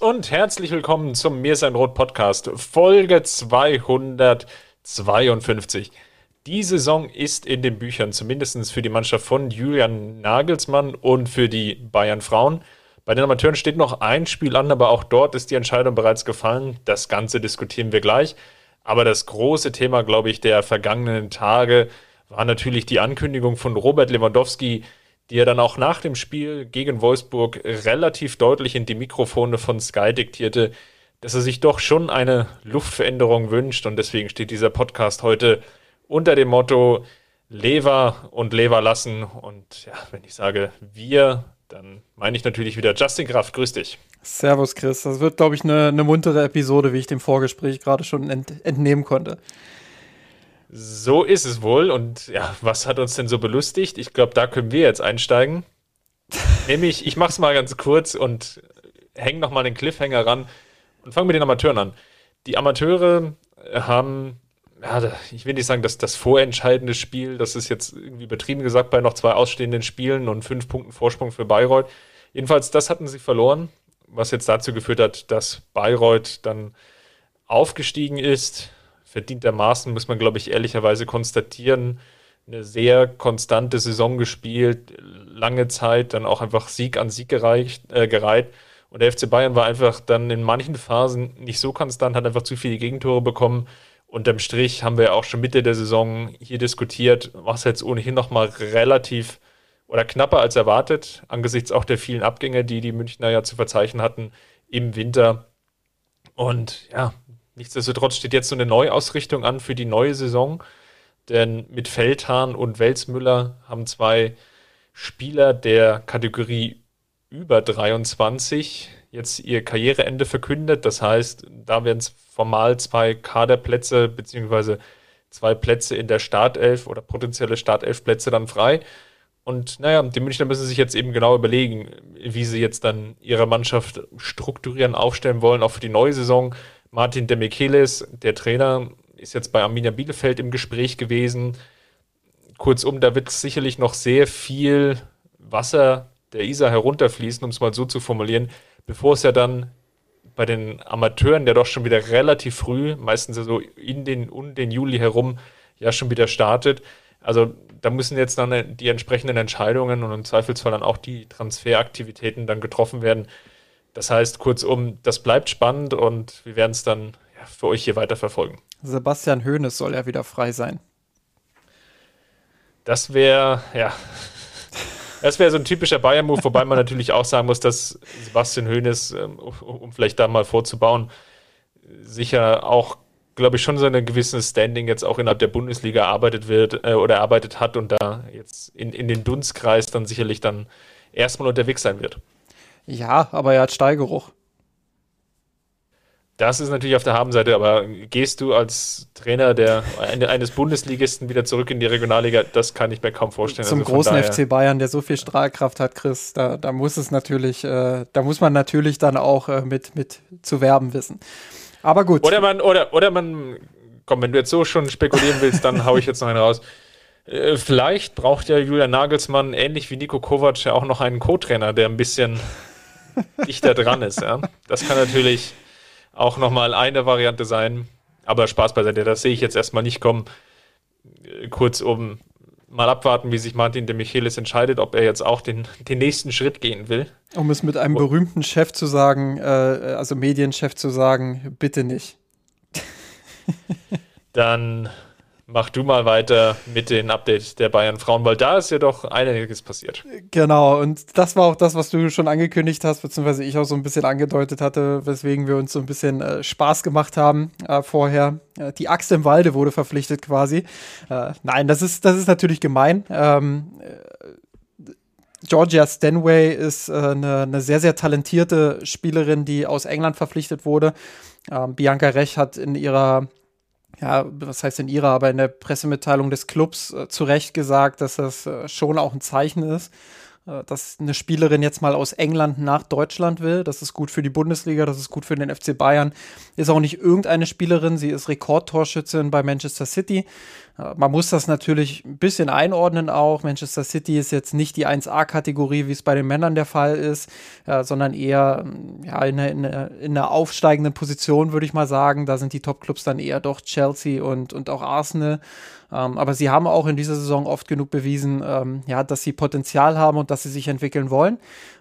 Und herzlich willkommen zum Mir sein Rot Podcast, Folge 252. Die Saison ist in den Büchern, zumindest für die Mannschaft von Julian Nagelsmann und für die Bayern Frauen. Bei den Amateuren steht noch ein Spiel an, aber auch dort ist die Entscheidung bereits gefallen. Das Ganze diskutieren wir gleich. Aber das große Thema, glaube ich, der vergangenen Tage war natürlich die Ankündigung von Robert Lewandowski, die er dann auch nach dem Spiel gegen Wolfsburg relativ deutlich in die Mikrofone von Sky diktierte, dass er sich doch schon eine Luftveränderung wünscht. Und deswegen steht dieser Podcast heute unter dem Motto Lever und Lever lassen. Und ja, wenn ich sage wir, dann meine ich natürlich wieder Justin Kraft. Grüß dich. Servus, Chris. Das wird, glaube ich, eine, eine muntere Episode, wie ich dem Vorgespräch gerade schon ent entnehmen konnte. So ist es wohl. Und ja, was hat uns denn so belustigt? Ich glaube, da können wir jetzt einsteigen. Nämlich, ich mache es mal ganz kurz und hänge nochmal den Cliffhanger ran und fange mit den Amateuren an. Die Amateure haben, ja, ich will nicht sagen, dass das vorentscheidende Spiel, das ist jetzt irgendwie übertrieben gesagt bei noch zwei ausstehenden Spielen und fünf Punkten Vorsprung für Bayreuth. Jedenfalls, das hatten sie verloren, was jetzt dazu geführt hat, dass Bayreuth dann aufgestiegen ist verdientermaßen, muss man, glaube ich, ehrlicherweise konstatieren, eine sehr konstante Saison gespielt, lange Zeit dann auch einfach Sieg an Sieg gereicht, äh, gereiht. Und der FC Bayern war einfach dann in manchen Phasen nicht so konstant, hat einfach zu viele Gegentore bekommen. Unterm Strich haben wir ja auch schon Mitte der Saison hier diskutiert, was jetzt ohnehin nochmal relativ oder knapper als erwartet, angesichts auch der vielen Abgänge, die die Münchner ja zu verzeichnen hatten im Winter. Und ja, Nichtsdestotrotz steht jetzt so eine Neuausrichtung an für die neue Saison, denn mit Feldhahn und Welsmüller haben zwei Spieler der Kategorie über 23 jetzt ihr Karriereende verkündet. Das heißt, da werden es formal zwei Kaderplätze beziehungsweise zwei Plätze in der Startelf oder potenzielle Startelfplätze dann frei. Und naja, die Münchner müssen sich jetzt eben genau überlegen, wie sie jetzt dann ihre Mannschaft strukturieren, aufstellen wollen, auch für die neue Saison. Martin Demichelis, der Trainer, ist jetzt bei Arminia Bielefeld im Gespräch gewesen. Kurzum, da wird sicherlich noch sehr viel Wasser der Isar herunterfließen, um es mal so zu formulieren, bevor es ja dann bei den Amateuren, der doch schon wieder relativ früh, meistens so in den, um den Juli herum, ja schon wieder startet. Also da müssen jetzt dann die entsprechenden Entscheidungen und im Zweifelsfall dann auch die Transferaktivitäten dann getroffen werden. Das heißt, kurzum, das bleibt spannend und wir werden es dann ja, für euch hier weiter verfolgen. Sebastian Hoeneß soll ja wieder frei sein. Das wäre, ja, das wäre so ein typischer Bayern-Move, wobei man natürlich auch sagen muss, dass Sebastian Hoeneß, ähm, um vielleicht da mal vorzubauen, sicher auch, glaube ich, schon so ein gewisses Standing jetzt auch innerhalb der Bundesliga arbeitet wird äh, oder arbeitet hat und da jetzt in, in den Dunstkreis dann sicherlich dann erstmal unterwegs sein wird. Ja, aber er hat Steigeruch. Das ist natürlich auf der Habenseite, aber gehst du als Trainer der, eines Bundesligisten wieder zurück in die Regionalliga? Das kann ich mir kaum vorstellen. Zum also großen FC Bayern, der so viel Strahlkraft hat, Chris, da, da muss es natürlich, äh, da muss man natürlich dann auch äh, mit, mit zu werben wissen. Aber gut. Oder man, oder, oder man, komm, wenn du jetzt so schon spekulieren willst, dann hau ich jetzt noch einen raus. Äh, vielleicht braucht ja Julian Nagelsmann ähnlich wie Nico Kovac ja auch noch einen Co-Trainer, der ein bisschen dichter dran ist. Ja? Das kann natürlich auch nochmal eine Variante sein. Aber Spaß beiseite, das sehe ich jetzt erstmal nicht kommen. Kurzum, mal abwarten, wie sich Martin de Michelis entscheidet, ob er jetzt auch den, den nächsten Schritt gehen will. Um es mit einem berühmten Chef zu sagen, äh, also Medienchef zu sagen, bitte nicht. Dann mach du mal weiter mit den Updates der Bayern Frauen, weil da ist ja doch einiges passiert. Genau, und das war auch das, was du schon angekündigt hast, beziehungsweise ich auch so ein bisschen angedeutet hatte, weswegen wir uns so ein bisschen äh, Spaß gemacht haben äh, vorher. Äh, die Axt im Walde wurde verpflichtet quasi. Äh, nein, das ist, das ist natürlich gemein. Ähm, Georgia Stanway ist äh, eine, eine, sehr, sehr talentierte Spielerin, die aus England verpflichtet wurde. Ähm, Bianca Rech hat in ihrer ja, was heißt in ihrer, aber in der Pressemitteilung des Clubs äh, zu Recht gesagt, dass das äh, schon auch ein Zeichen ist, dass eine Spielerin jetzt mal aus England nach Deutschland will. Das ist gut für die Bundesliga, das ist gut für den FC Bayern. Ist auch nicht irgendeine Spielerin, sie ist Rekordtorschützin bei Manchester City. Äh, man muss das natürlich ein bisschen einordnen auch. Manchester City ist jetzt nicht die 1A-Kategorie, wie es bei den Männern der Fall ist, äh, sondern eher ja, in, einer, in einer aufsteigenden Position, würde ich mal sagen. Da sind die Top-Clubs dann eher doch Chelsea und, und auch Arsenal. Ähm, aber sie haben auch in dieser Saison oft genug bewiesen, ähm, ja, dass sie Potenzial haben und dass sie sich entwickeln wollen.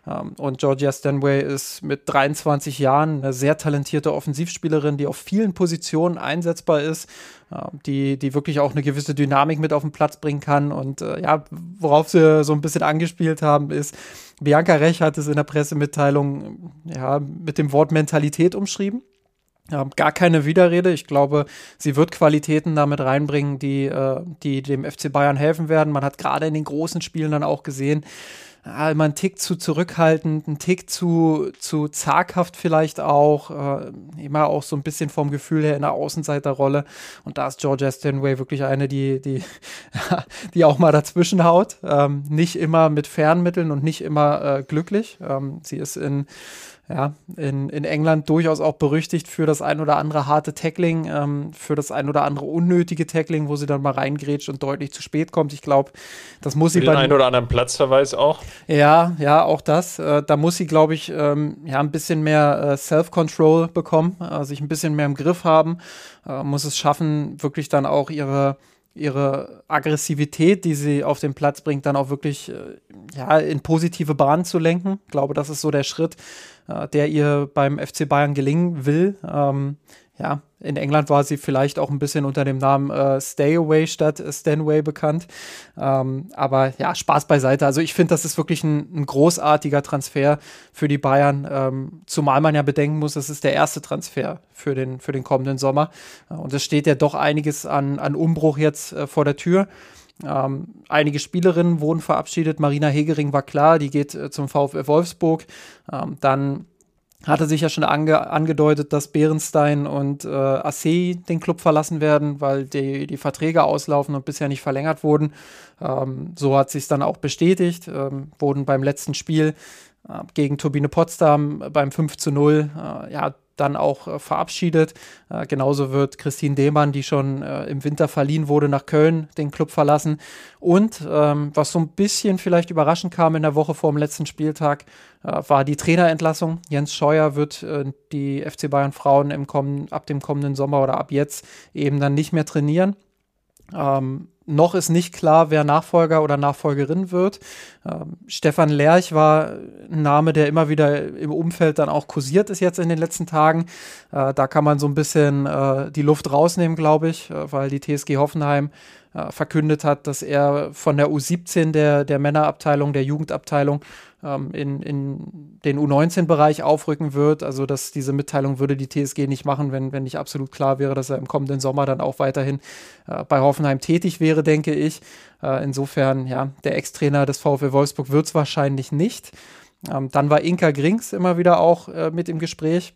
Ähm, und Georgia Stanway ist mit 23 Jahren eine sehr talentierte Offensivspielerin, die auf vielen Positionen einsetzbar ist, äh, die, die wirklich auch eine gewisse Dynamik mit auf den Platz bringen kann. Und äh, ja, worauf sie so ein bisschen angespielt haben, ist, Bianca Rech hat es in der Pressemitteilung ja, mit dem Wort Mentalität umschrieben. Gar keine Widerrede. Ich glaube, sie wird Qualitäten damit reinbringen, die, äh, die dem FC Bayern helfen werden. Man hat gerade in den großen Spielen dann auch gesehen, äh, immer ein Tick zu zurückhaltend, ein Tick zu, zu zaghaft vielleicht auch, äh, immer auch so ein bisschen vom Gefühl her in der Außenseiterrolle. Und da ist Georgia Stanway wirklich eine, die, die, die auch mal dazwischen haut. Ähm, nicht immer mit Fernmitteln und nicht immer äh, glücklich. Ähm, sie ist in ja, in, in England durchaus auch berüchtigt für das ein oder andere harte Tackling, ähm, für das ein oder andere unnötige Tackling, wo sie dann mal reingrätscht und deutlich zu spät kommt. Ich glaube, das muss sie bei. Den einen oder anderen Platzverweis auch. Ja, ja, auch das. Äh, da muss sie, glaube ich, ähm, ja, ein bisschen mehr äh, Self-Control bekommen, äh, sich ein bisschen mehr im Griff haben, äh, muss es schaffen, wirklich dann auch ihre ihre Aggressivität, die sie auf den Platz bringt, dann auch wirklich äh, ja, in positive Bahnen zu lenken. Ich glaube, das ist so der Schritt, äh, der ihr beim FC Bayern gelingen will. Ähm, ja, in England war sie vielleicht auch ein bisschen unter dem Namen äh, Stay Away statt Stanway bekannt. Ähm, aber ja, Spaß beiseite. Also ich finde, das ist wirklich ein, ein, großartiger Transfer für die Bayern. Ähm, zumal man ja bedenken muss, das ist der erste Transfer für den, für den kommenden Sommer. Und es steht ja doch einiges an, an Umbruch jetzt äh, vor der Tür. Ähm, einige Spielerinnen wurden verabschiedet. Marina Hegering war klar, die geht äh, zum VfL Wolfsburg. Ähm, dann hatte sich ja schon ange angedeutet, dass Behrenstein und äh, Assey den Club verlassen werden, weil die, die Verträge auslaufen und bisher nicht verlängert wurden. Ähm, so hat sich dann auch bestätigt, ähm, wurden beim letzten Spiel äh, gegen Turbine Potsdam beim 5 zu 0 äh, ja, dann auch äh, verabschiedet. Äh, genauso wird Christine Demann, die schon äh, im Winter verliehen wurde, nach Köln den Club verlassen. Und ähm, was so ein bisschen vielleicht überraschend kam in der Woche vor dem letzten Spieltag, war die Trainerentlassung. Jens Scheuer wird die FC Bayern Frauen im kommen, ab dem kommenden Sommer oder ab jetzt eben dann nicht mehr trainieren. Ähm, noch ist nicht klar, wer Nachfolger oder Nachfolgerin wird. Ähm, Stefan Lerch war ein Name, der immer wieder im Umfeld dann auch kursiert ist jetzt in den letzten Tagen. Äh, da kann man so ein bisschen äh, die Luft rausnehmen, glaube ich, äh, weil die TSG Hoffenheim äh, verkündet hat, dass er von der U17 der, der Männerabteilung, der Jugendabteilung ähm, in, in den U19-Bereich aufrücken wird. Also dass diese Mitteilung würde die TSG nicht machen, wenn, wenn nicht absolut klar wäre, dass er im kommenden Sommer dann auch weiterhin äh, bei Hoffenheim tätig wäre, denke ich. Äh, insofern, ja, der Ex-Trainer des VfL Wolfsburg wird es wahrscheinlich nicht. Ähm, dann war Inka Grings immer wieder auch äh, mit im Gespräch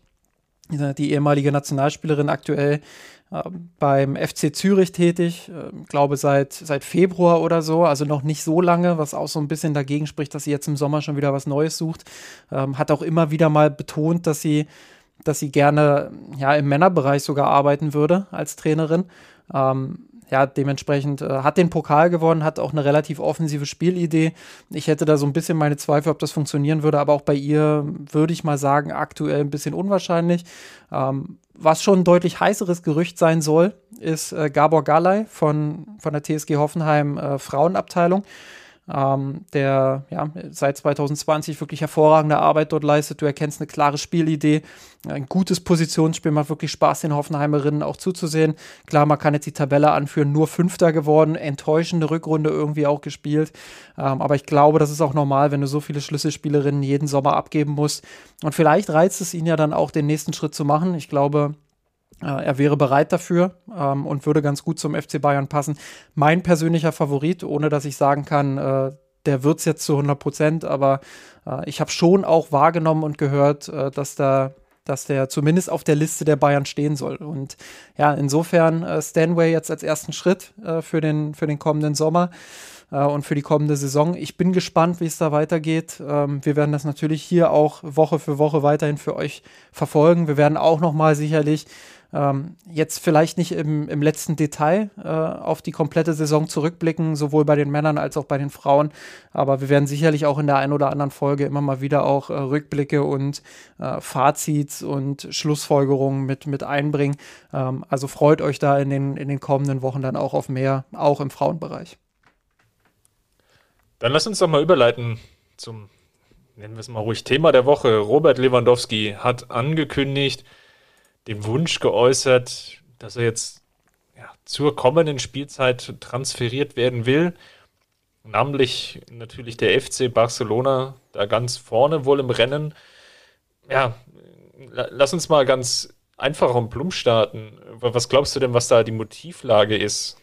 die ehemalige Nationalspielerin aktuell äh, beim FC Zürich tätig, äh, glaube seit, seit Februar oder so, also noch nicht so lange, was auch so ein bisschen dagegen spricht, dass sie jetzt im Sommer schon wieder was Neues sucht. Ähm, hat auch immer wieder mal betont, dass sie, dass sie gerne ja, im Männerbereich sogar arbeiten würde als Trainerin. Ähm, ja, dementsprechend äh, hat den Pokal gewonnen, hat auch eine relativ offensive Spielidee. Ich hätte da so ein bisschen meine Zweifel, ob das funktionieren würde, aber auch bei ihr würde ich mal sagen, aktuell ein bisschen unwahrscheinlich. Ähm, was schon ein deutlich heißeres Gerücht sein soll, ist äh, Gabor Galay von, von der TSG Hoffenheim äh, Frauenabteilung ähm, der ja, seit 2020 wirklich hervorragende Arbeit dort leistet. Du erkennst eine klare Spielidee, ein gutes Positionsspiel, macht wirklich Spaß, den Hoffenheimerinnen auch zuzusehen. Klar, man kann jetzt die Tabelle anführen, nur Fünfter geworden, enttäuschende Rückrunde irgendwie auch gespielt. Ähm, aber ich glaube, das ist auch normal, wenn du so viele Schlüsselspielerinnen jeden Sommer abgeben musst. Und vielleicht reizt es ihn ja dann auch, den nächsten Schritt zu machen. Ich glaube, er wäre bereit dafür ähm, und würde ganz gut zum FC Bayern passen. Mein persönlicher Favorit, ohne dass ich sagen kann, äh, der wird es jetzt zu 100 Prozent, aber äh, ich habe schon auch wahrgenommen und gehört, äh, dass da dass der zumindest auf der Liste der Bayern stehen soll. Und ja, insofern äh, Stanway jetzt als ersten Schritt äh, für, den, für den kommenden Sommer äh, und für die kommende Saison. Ich bin gespannt, wie es da weitergeht. Ähm, wir werden das natürlich hier auch Woche für Woche weiterhin für euch verfolgen. Wir werden auch noch mal sicherlich ähm, jetzt vielleicht nicht im, im letzten Detail äh, auf die komplette Saison zurückblicken, sowohl bei den Männern als auch bei den Frauen. Aber wir werden sicherlich auch in der einen oder anderen Folge immer mal wieder auch äh, Rückblicke und äh, Fazits und Schlussfolgerungen mit, mit einbringen. Ähm, also freut euch da in den, in den kommenden Wochen dann auch auf mehr, auch im Frauenbereich. Dann lass uns doch mal überleiten zum, nennen wir es mal ruhig, Thema der Woche. Robert Lewandowski hat angekündigt, den Wunsch geäußert, dass er jetzt ja, zur kommenden Spielzeit transferiert werden will. Namentlich natürlich der FC Barcelona da ganz vorne wohl im Rennen. Ja, lass uns mal ganz einfach und plump starten. Was glaubst du denn, was da die Motivlage ist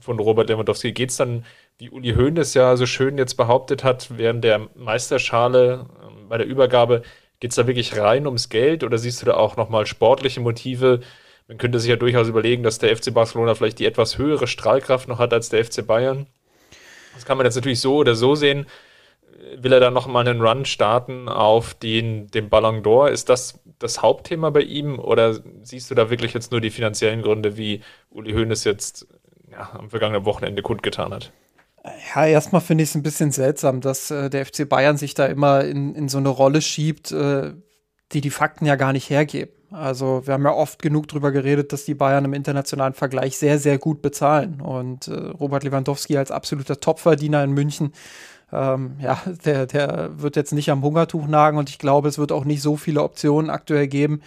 von Robert Lewandowski? Geht es dann, wie Uli Hoeneß ja so schön jetzt behauptet hat, während der Meisterschale ähm, bei der Übergabe, Geht es da wirklich rein ums Geld oder siehst du da auch nochmal sportliche Motive? Man könnte sich ja durchaus überlegen, dass der FC Barcelona vielleicht die etwas höhere Strahlkraft noch hat als der FC Bayern. Das kann man jetzt natürlich so oder so sehen. Will er da nochmal einen Run starten auf den, den Ballon d'Or? Ist das das Hauptthema bei ihm oder siehst du da wirklich jetzt nur die finanziellen Gründe, wie Uli Hoeneß jetzt ja, am vergangenen Wochenende kundgetan hat? Ja, erstmal finde ich es ein bisschen seltsam, dass äh, der FC Bayern sich da immer in, in so eine Rolle schiebt, äh, die die Fakten ja gar nicht hergeben. Also wir haben ja oft genug darüber geredet, dass die Bayern im internationalen Vergleich sehr, sehr gut bezahlen. Und äh, Robert Lewandowski als absoluter Topverdiener in München, ähm, ja, der, der wird jetzt nicht am Hungertuch nagen und ich glaube, es wird auch nicht so viele Optionen aktuell geben,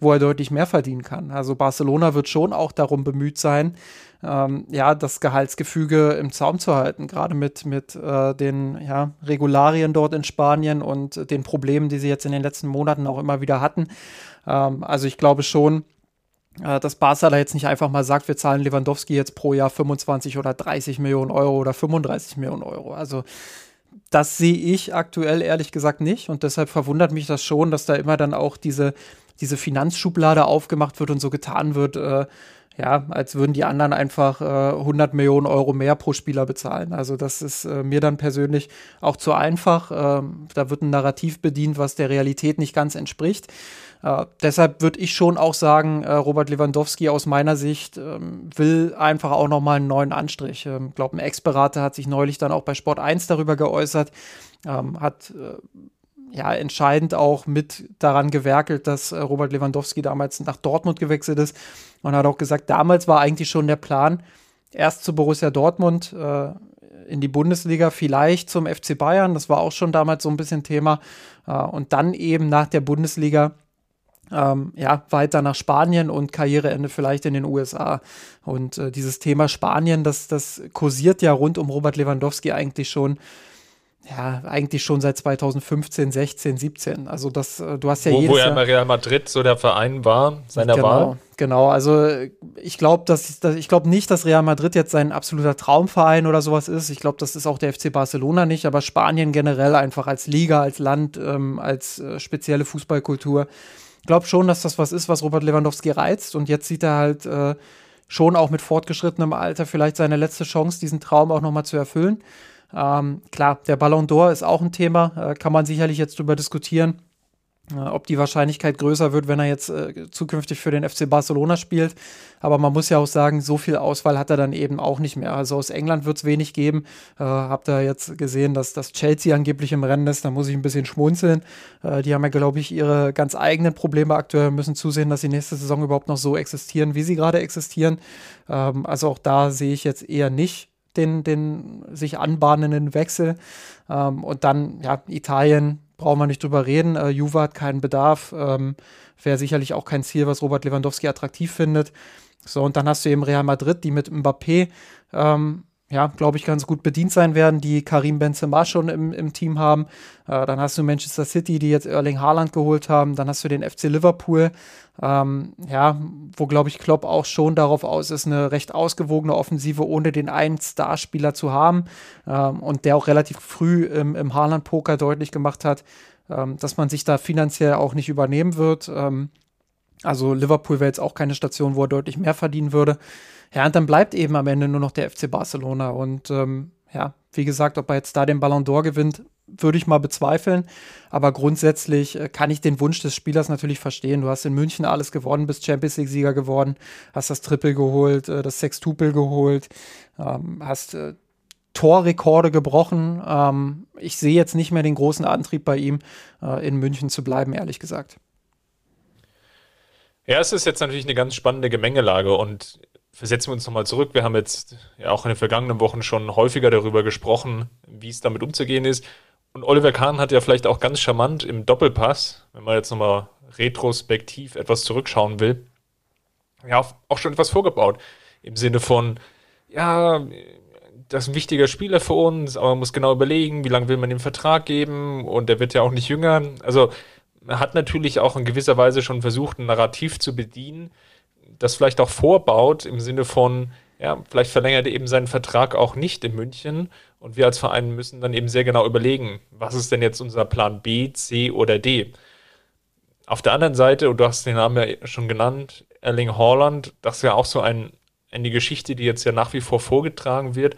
wo er deutlich mehr verdienen kann. Also Barcelona wird schon auch darum bemüht sein, ähm, ja, das Gehaltsgefüge im Zaum zu halten, gerade mit, mit äh, den ja, Regularien dort in Spanien und den Problemen, die sie jetzt in den letzten Monaten auch immer wieder hatten. Ähm, also ich glaube schon, äh, dass Barca da jetzt nicht einfach mal sagt, wir zahlen Lewandowski jetzt pro Jahr 25 oder 30 Millionen Euro oder 35 Millionen Euro. Also das sehe ich aktuell ehrlich gesagt nicht und deshalb verwundert mich das schon, dass da immer dann auch diese, diese Finanzschublade aufgemacht wird und so getan wird, äh, ja, als würden die anderen einfach äh, 100 Millionen Euro mehr pro Spieler bezahlen. Also das ist äh, mir dann persönlich auch zu einfach. Ähm, da wird ein Narrativ bedient, was der Realität nicht ganz entspricht. Äh, deshalb würde ich schon auch sagen, äh, Robert Lewandowski aus meiner Sicht ähm, will einfach auch nochmal einen neuen Anstrich. Ich ähm, glaube, ein Ex-Berater hat sich neulich dann auch bei Sport 1 darüber geäußert, ähm, hat äh, ja, entscheidend auch mit daran gewerkelt, dass äh, Robert Lewandowski damals nach Dortmund gewechselt ist. Und hat auch gesagt, damals war eigentlich schon der Plan, erst zu Borussia Dortmund äh, in die Bundesliga, vielleicht zum FC Bayern, das war auch schon damals so ein bisschen Thema, äh, und dann eben nach der Bundesliga ähm, ja, weiter nach Spanien und Karriereende vielleicht in den USA. Und äh, dieses Thema Spanien, das, das kursiert ja rund um Robert Lewandowski eigentlich schon ja, eigentlich schon seit 2015, 16, 17. Also das, äh, du hast ja wo, jedes Wo ja Real Madrid so der Verein war, seiner genau, Wahl. Genau, also ich glaube, dass, dass ich glaube nicht, dass Real Madrid jetzt sein absoluter Traumverein oder sowas ist. Ich glaube, das ist auch der FC Barcelona nicht, aber Spanien generell einfach als Liga, als Land, ähm, als äh, spezielle Fußballkultur. Ich glaube schon, dass das was ist, was Robert Lewandowski reizt und jetzt sieht er halt äh, schon auch mit fortgeschrittenem Alter vielleicht seine letzte Chance, diesen Traum auch nochmal zu erfüllen. Ähm, klar, der Ballon d'Or ist auch ein Thema, äh, kann man sicherlich jetzt drüber diskutieren, äh, ob die Wahrscheinlichkeit größer wird, wenn er jetzt äh, zukünftig für den FC Barcelona spielt. Aber man muss ja auch sagen, so viel Auswahl hat er dann eben auch nicht mehr. Also aus England wird es wenig geben. Äh, habt ihr jetzt gesehen, dass das Chelsea angeblich im Rennen ist? Da muss ich ein bisschen schmunzeln. Äh, die haben ja, glaube ich, ihre ganz eigenen Probleme aktuell, müssen zusehen, dass sie nächste Saison überhaupt noch so existieren, wie sie gerade existieren. Ähm, also auch da sehe ich jetzt eher nicht den, den sich anbahnenden Wechsel. Ähm, und dann, ja, Italien, brauchen wir nicht drüber reden. Äh, Juve hat keinen Bedarf. Ähm, Wäre sicherlich auch kein Ziel, was Robert Lewandowski attraktiv findet. So, und dann hast du eben Real Madrid, die mit Mbappé ähm, ja, glaube ich, ganz gut bedient sein werden, die Karim Benzema schon im, im Team haben. Äh, dann hast du Manchester City, die jetzt Erling Haaland geholt haben. Dann hast du den FC Liverpool, ähm, ja, wo, glaube ich, Klopp auch schon darauf aus ist, eine recht ausgewogene Offensive ohne den einen Starspieler zu haben. Ähm, und der auch relativ früh im, im Haaland-Poker deutlich gemacht hat, ähm, dass man sich da finanziell auch nicht übernehmen wird. Ähm, also Liverpool wäre jetzt auch keine Station, wo er deutlich mehr verdienen würde. Ja, und dann bleibt eben am Ende nur noch der FC Barcelona. Und ähm, ja, wie gesagt, ob er jetzt da den Ballon d'Or gewinnt, würde ich mal bezweifeln. Aber grundsätzlich äh, kann ich den Wunsch des Spielers natürlich verstehen. Du hast in München alles gewonnen, bist Champions League-Sieger geworden, hast das Triple geholt, äh, das Sextupel geholt, ähm, hast äh, Torrekorde gebrochen. Ähm, ich sehe jetzt nicht mehr den großen Antrieb bei ihm, in München zu bleiben, ehrlich gesagt. Ja, es ist jetzt natürlich eine ganz spannende Gemengelage und versetzen wir uns nochmal zurück. Wir haben jetzt ja auch in den vergangenen Wochen schon häufiger darüber gesprochen, wie es damit umzugehen ist. Und Oliver Kahn hat ja vielleicht auch ganz charmant im Doppelpass, wenn man jetzt nochmal retrospektiv etwas zurückschauen will, ja, auch schon etwas vorgebaut. Im Sinne von, ja, das ist ein wichtiger Spieler für uns, aber man muss genau überlegen, wie lange will man den Vertrag geben und der wird ja auch nicht jünger. Also man hat natürlich auch in gewisser Weise schon versucht, ein Narrativ zu bedienen, das vielleicht auch vorbaut im Sinne von, ja, vielleicht verlängert er eben seinen Vertrag auch nicht in München und wir als Verein müssen dann eben sehr genau überlegen, was ist denn jetzt unser Plan B, C oder D. Auf der anderen Seite, und du hast den Namen ja schon genannt, Erling Haaland, das ist ja auch so ein, eine Geschichte, die jetzt ja nach wie vor vorgetragen wird.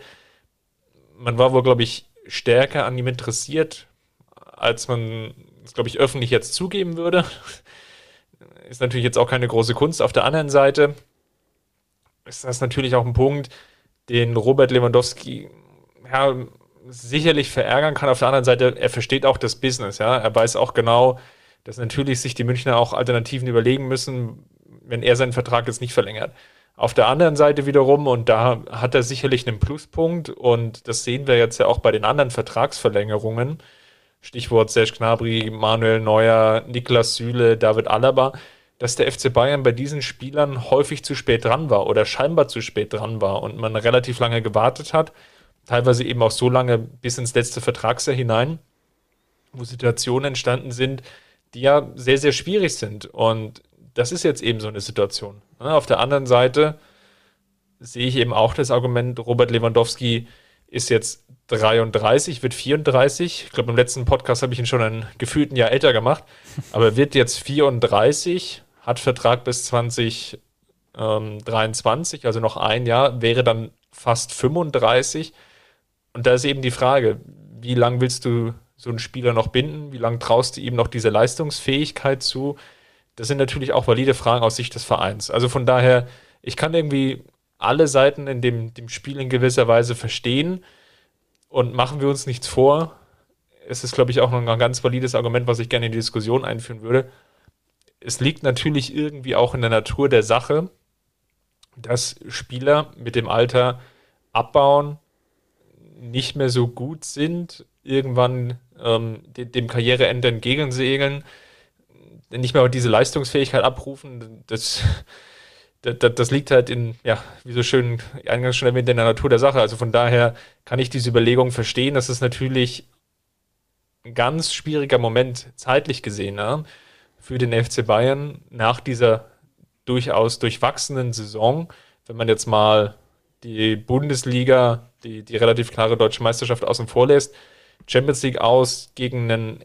Man war wohl, glaube ich, stärker an ihm interessiert, als man es, glaube ich, öffentlich jetzt zugeben würde. Ist natürlich jetzt auch keine große Kunst. Auf der anderen Seite ist das natürlich auch ein Punkt, den Robert Lewandowski ja, sicherlich verärgern kann. Auf der anderen Seite, er versteht auch das Business. Ja? Er weiß auch genau, dass natürlich sich die Münchner auch Alternativen überlegen müssen, wenn er seinen Vertrag jetzt nicht verlängert. Auf der anderen Seite wiederum, und da hat er sicherlich einen Pluspunkt, und das sehen wir jetzt ja auch bei den anderen Vertragsverlängerungen, Stichwort Serge Gnabry, Manuel Neuer, Niklas Süle, David Alaba, dass der FC Bayern bei diesen Spielern häufig zu spät dran war oder scheinbar zu spät dran war und man relativ lange gewartet hat, teilweise eben auch so lange bis ins letzte Vertragsjahr hinein, wo Situationen entstanden sind, die ja sehr, sehr schwierig sind. Und das ist jetzt eben so eine Situation. Auf der anderen Seite sehe ich eben auch das Argument, Robert Lewandowski ist jetzt 33, wird 34. Ich glaube, im letzten Podcast habe ich ihn schon ein gefühlten Jahr älter gemacht. Aber er wird jetzt 34, hat Vertrag bis 2023, also noch ein Jahr, wäre dann fast 35. Und da ist eben die Frage, wie lange willst du so einen Spieler noch binden? Wie lange traust du ihm noch diese Leistungsfähigkeit zu? Das sind natürlich auch valide Fragen aus Sicht des Vereins. Also von daher, ich kann irgendwie alle Seiten in dem, dem Spiel in gewisser Weise verstehen. Und machen wir uns nichts vor. Es ist, glaube ich, auch noch ein ganz valides Argument, was ich gerne in die Diskussion einführen würde es liegt natürlich irgendwie auch in der Natur der Sache, dass Spieler mit dem Alter abbauen, nicht mehr so gut sind, irgendwann ähm, dem, Karriereende entgegensegeln, nicht mehr diese Leistungsfähigkeit abrufen. Das, das, das, liegt halt in, ja, wie so schön eingangs schon erwähnt, in der Natur der Sache. Also von daher kann ich diese Überlegung verstehen. Das ist natürlich ein ganz schwieriger Moment zeitlich gesehen. Ne? für den FC Bayern nach dieser durchaus durchwachsenen Saison, wenn man jetzt mal die Bundesliga, die, die relativ klare deutsche Meisterschaft außen vor lässt, Champions League aus gegen einen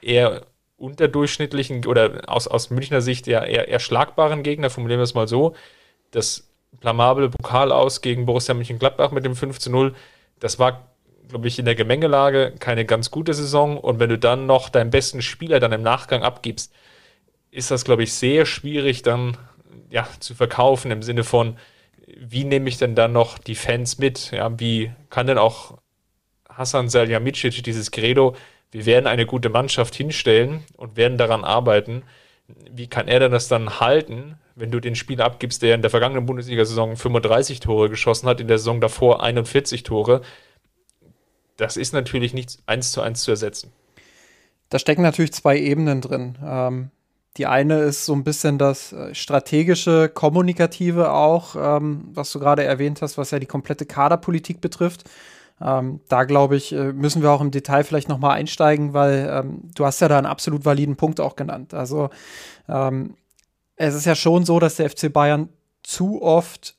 eher unterdurchschnittlichen oder aus, aus Münchner Sicht ja eher, eher schlagbaren Gegner, formulieren wir es mal so. Das blamable Pokal aus gegen Borussia Mönchengladbach mit dem 5 zu 0, das war, glaube ich, in der Gemengelage keine ganz gute Saison. Und wenn du dann noch deinen besten Spieler dann im Nachgang abgibst, ist das, glaube ich, sehr schwierig dann ja, zu verkaufen im Sinne von, wie nehme ich denn dann noch die Fans mit? Ja, wie kann denn auch Hassan Saljamicic dieses Credo, wir werden eine gute Mannschaft hinstellen und werden daran arbeiten. Wie kann er denn das dann halten, wenn du den Spieler abgibst, der in der vergangenen Bundesliga-Saison 35 Tore geschossen hat, in der Saison davor 41 Tore? Das ist natürlich nicht eins zu eins zu ersetzen. Da stecken natürlich zwei Ebenen drin. Ähm, Die eine ist so ein bisschen das äh, strategische, kommunikative auch, ähm, was du gerade erwähnt hast, was ja die komplette Kaderpolitik betrifft. Ähm, da glaube ich, äh, müssen wir auch im Detail vielleicht noch mal einsteigen, weil ähm, du hast ja da einen absolut validen Punkt auch genannt. Also ähm, es ist ja schon so, dass der FC Bayern zu oft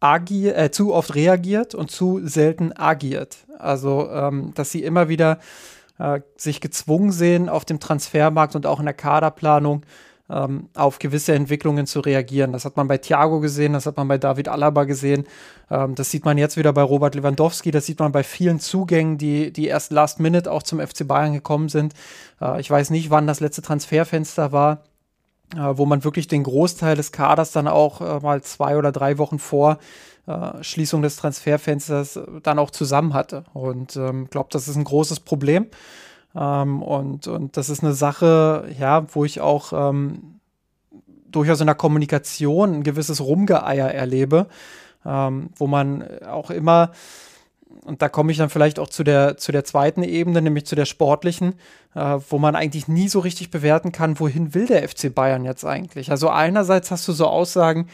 agiert, äh, zu oft reagiert und zu selten agiert. Also ähm, dass sie immer wieder äh, sich gezwungen sehen, auf dem Transfermarkt und auch in der Kaderplanung ähm, auf gewisse Entwicklungen zu reagieren. Das hat man bei Thiago gesehen, das hat man bei David Alaba gesehen, ähm, das sieht man jetzt wieder bei Robert Lewandowski, das sieht man bei vielen Zugängen, die, die erst last minute auch zum FC Bayern gekommen sind. Äh, ich weiß nicht, wann das letzte Transferfenster war. Äh, wo man wirklich den Großteil des Kaders dann auch äh, mal zwei oder drei Wochen vor äh, Schließung des Transferfensters dann auch zusammen hatte. Und ähm, glaube, das ist ein großes Problem. Ähm, und, und das ist eine Sache, ja, wo ich auch ähm, durchaus in der Kommunikation ein gewisses Rumgeeier erlebe, ähm, wo man auch immer und da komme ich dann vielleicht auch zu der, zu der zweiten Ebene, nämlich zu der sportlichen, äh, wo man eigentlich nie so richtig bewerten kann, wohin will der FC Bayern jetzt eigentlich. Also einerseits hast du so Aussagen,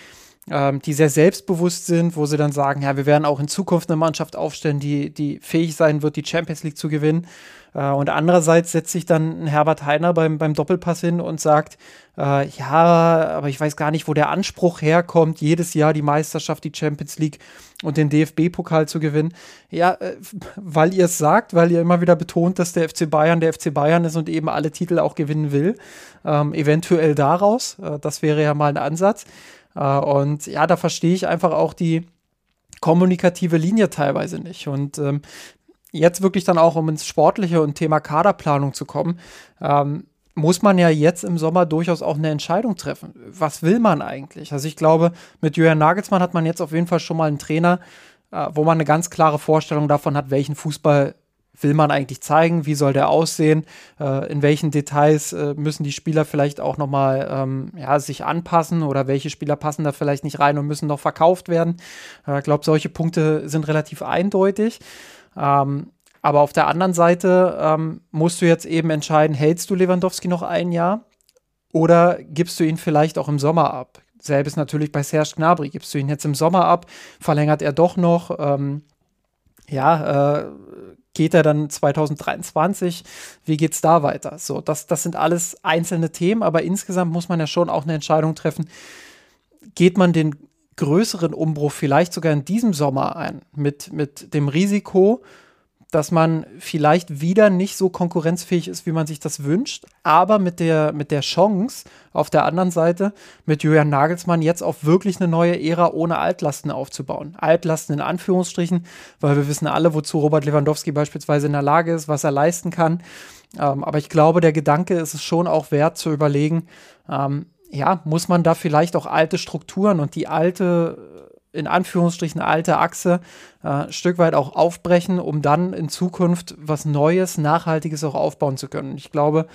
ähm, die sehr selbstbewusst sind, wo sie dann sagen, ja, wir werden auch in Zukunft eine Mannschaft aufstellen, die, die fähig sein wird, die Champions League zu gewinnen. Äh, und andererseits setzt sich dann Herbert Heiner beim, beim Doppelpass hin und sagt, äh, ja, aber ich weiß gar nicht, wo der Anspruch herkommt, jedes Jahr die Meisterschaft, die Champions League und den DFB-Pokal zu gewinnen. Ja, äh, weil ihr es sagt, weil ihr immer wieder betont, dass der FC Bayern der FC Bayern ist und eben alle Titel auch gewinnen will. Ähm, eventuell daraus, äh, das wäre ja mal ein Ansatz. Äh, und ja, da verstehe ich einfach auch die kommunikative Linie teilweise nicht. Und ähm, jetzt wirklich dann auch, um ins Sportliche und Thema Kaderplanung zu kommen, ähm, muss man ja jetzt im Sommer durchaus auch eine Entscheidung treffen. Was will man eigentlich? Also ich glaube, mit Jürgen Nagelsmann hat man jetzt auf jeden Fall schon mal einen Trainer, äh, wo man eine ganz klare Vorstellung davon hat, welchen Fußball will man eigentlich zeigen, wie soll der aussehen, äh, in welchen Details äh, müssen die Spieler vielleicht auch nochmal ähm, ja, sich anpassen oder welche Spieler passen da vielleicht nicht rein und müssen noch verkauft werden. Äh, ich glaube, solche Punkte sind relativ eindeutig. Ähm, aber auf der anderen Seite ähm, musst du jetzt eben entscheiden, hältst du Lewandowski noch ein Jahr oder gibst du ihn vielleicht auch im Sommer ab? Selbes natürlich bei Serge Gnabry. Gibst du ihn jetzt im Sommer ab, verlängert er doch noch? Ähm, ja, äh, geht er dann 2023? Wie geht es da weiter? So, das, das sind alles einzelne Themen, aber insgesamt muss man ja schon auch eine Entscheidung treffen. Geht man den größeren Umbruch vielleicht sogar in diesem Sommer ein, mit, mit dem Risiko, dass man vielleicht wieder nicht so konkurrenzfähig ist, wie man sich das wünscht, aber mit der, mit der Chance auf der anderen Seite mit Julian Nagelsmann jetzt auf wirklich eine neue Ära ohne Altlasten aufzubauen. Altlasten in Anführungsstrichen, weil wir wissen alle, wozu Robert Lewandowski beispielsweise in der Lage ist, was er leisten kann. Ähm, aber ich glaube, der Gedanke ist es schon auch wert zu überlegen, ähm, ja, muss man da vielleicht auch alte Strukturen und die alte in Anführungsstrichen alte Achse äh, ein Stück weit auch aufbrechen, um dann in Zukunft was Neues, Nachhaltiges auch aufbauen zu können. Ich glaube,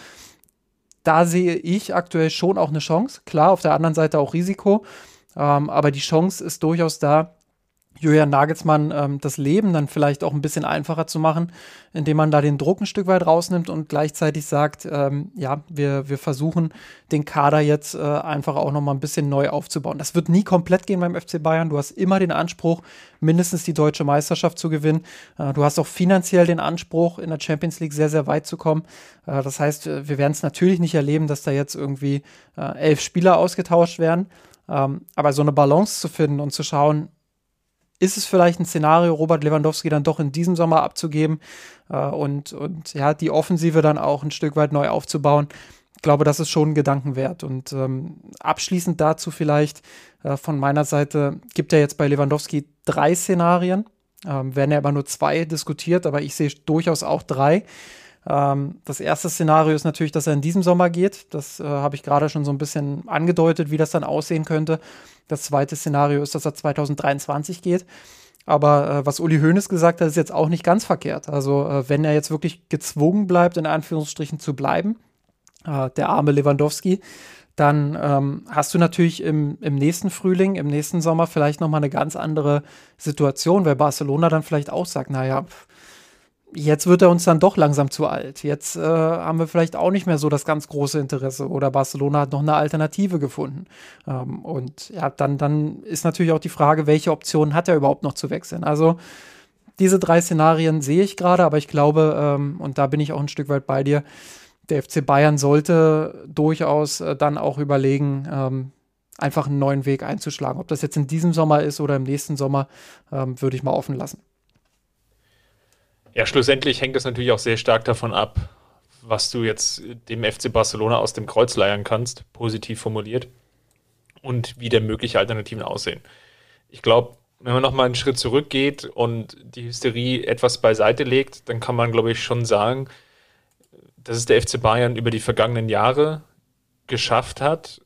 da sehe ich aktuell schon auch eine Chance. Klar, auf der anderen Seite auch Risiko, ähm, aber die Chance ist durchaus da, Julian Nagelsmann ähm, das Leben dann vielleicht auch ein bisschen einfacher zu machen, indem man da den Druck ein Stück weit rausnimmt und gleichzeitig sagt, ähm, ja, wir, wir versuchen den Kader jetzt äh, einfach auch nochmal ein bisschen neu aufzubauen. Das wird nie komplett gehen beim FC Bayern. Du hast immer den Anspruch, mindestens die deutsche Meisterschaft zu gewinnen. Äh, du hast auch finanziell den Anspruch, in der Champions League sehr, sehr weit zu kommen. Äh, das heißt, äh, wir werden es natürlich nicht erleben, dass da jetzt irgendwie äh, elf Spieler ausgetauscht werden. Ähm, aber so eine Balance zu finden und zu schauen, ist es vielleicht ein Szenario, Robert Lewandowski dann doch in diesem Sommer abzugeben äh, und, und ja, die Offensive dann auch ein Stück weit neu aufzubauen. Ich glaube, das ist schon ein Gedanken wert. Und ähm, abschließend dazu vielleicht äh, von meiner Seite gibt er jetzt bei Lewandowski drei Szenarien. Ähm, werden ja aber nur zwei diskutiert, aber ich sehe durchaus auch drei. Ähm, das erste Szenario ist natürlich, dass er in diesem Sommer geht. Das äh, habe ich gerade schon so ein bisschen angedeutet, wie das dann aussehen könnte. Das zweite Szenario ist, dass er 2023 geht. Aber äh, was Uli Hoeneß gesagt hat, ist jetzt auch nicht ganz verkehrt. Also äh, wenn er jetzt wirklich gezwungen bleibt, in Anführungsstrichen zu bleiben, äh, der arme Lewandowski, dann ähm, hast du natürlich im, im nächsten Frühling, im nächsten Sommer vielleicht nochmal eine ganz andere Situation, weil Barcelona dann vielleicht auch sagt, naja, pff, jetzt wird er uns dann doch langsam zu alt. Jetzt äh, haben wir vielleicht auch nicht mehr so das ganz große Interesse oder Barcelona hat noch eine Alternative gefunden. Ähm, und ja, dann, dann ist natürlich auch die Frage, welche Optionen hat er überhaupt noch zu wechseln. Also diese drei Szenarien sehe ich gerade, aber ich glaube, ähm, und da bin ich auch ein Stück weit bei dir, der FC Bayern sollte durchaus äh, dann auch überlegen, ähm, einfach einen neuen Weg einzuschlagen. Ob das jetzt in diesem Sommer ist oder im nächsten Sommer, ähm, würde ich mal offen lassen. Ja, schlussendlich hängt das natürlich auch sehr stark davon ab, was du jetzt dem FC Barcelona aus dem Kreuz leiern kannst, positiv formuliert, und wie der mögliche Alternativen aussehen. Ich glaube, wenn man nochmal einen Schritt zurückgeht und die Hysterie etwas beiseite legt, dann kann man, glaube ich, schon sagen, dass es der FC Bayern über die vergangenen Jahre geschafft hat,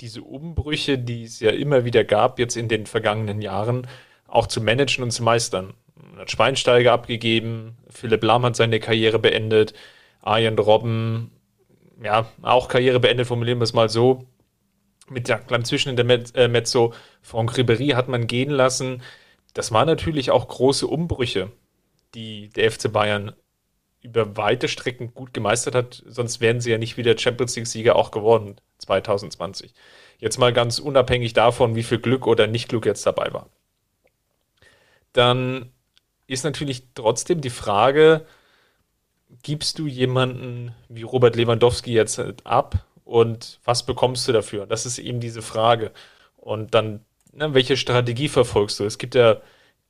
diese Umbrüche, die es ja immer wieder gab, jetzt in den vergangenen Jahren, auch zu managen und zu meistern hat Schweinsteiger abgegeben, Philipp Lahm hat seine Karriere beendet, Arjen Robben, ja, auch Karriere beendet, formulieren wir es mal so. Mit der kleinen Zwischen in der Met, äh, Mezzo, Franck Ribéry hat man gehen lassen. Das waren natürlich auch große Umbrüche, die der FC Bayern über weite Strecken gut gemeistert hat, sonst wären sie ja nicht wieder Champions League-Sieger auch geworden 2020. Jetzt mal ganz unabhängig davon, wie viel Glück oder nicht Glück jetzt dabei war. Dann ist natürlich trotzdem die Frage, gibst du jemanden wie Robert Lewandowski jetzt ab und was bekommst du dafür? Das ist eben diese Frage. Und dann, ne, welche Strategie verfolgst du? Es gibt ja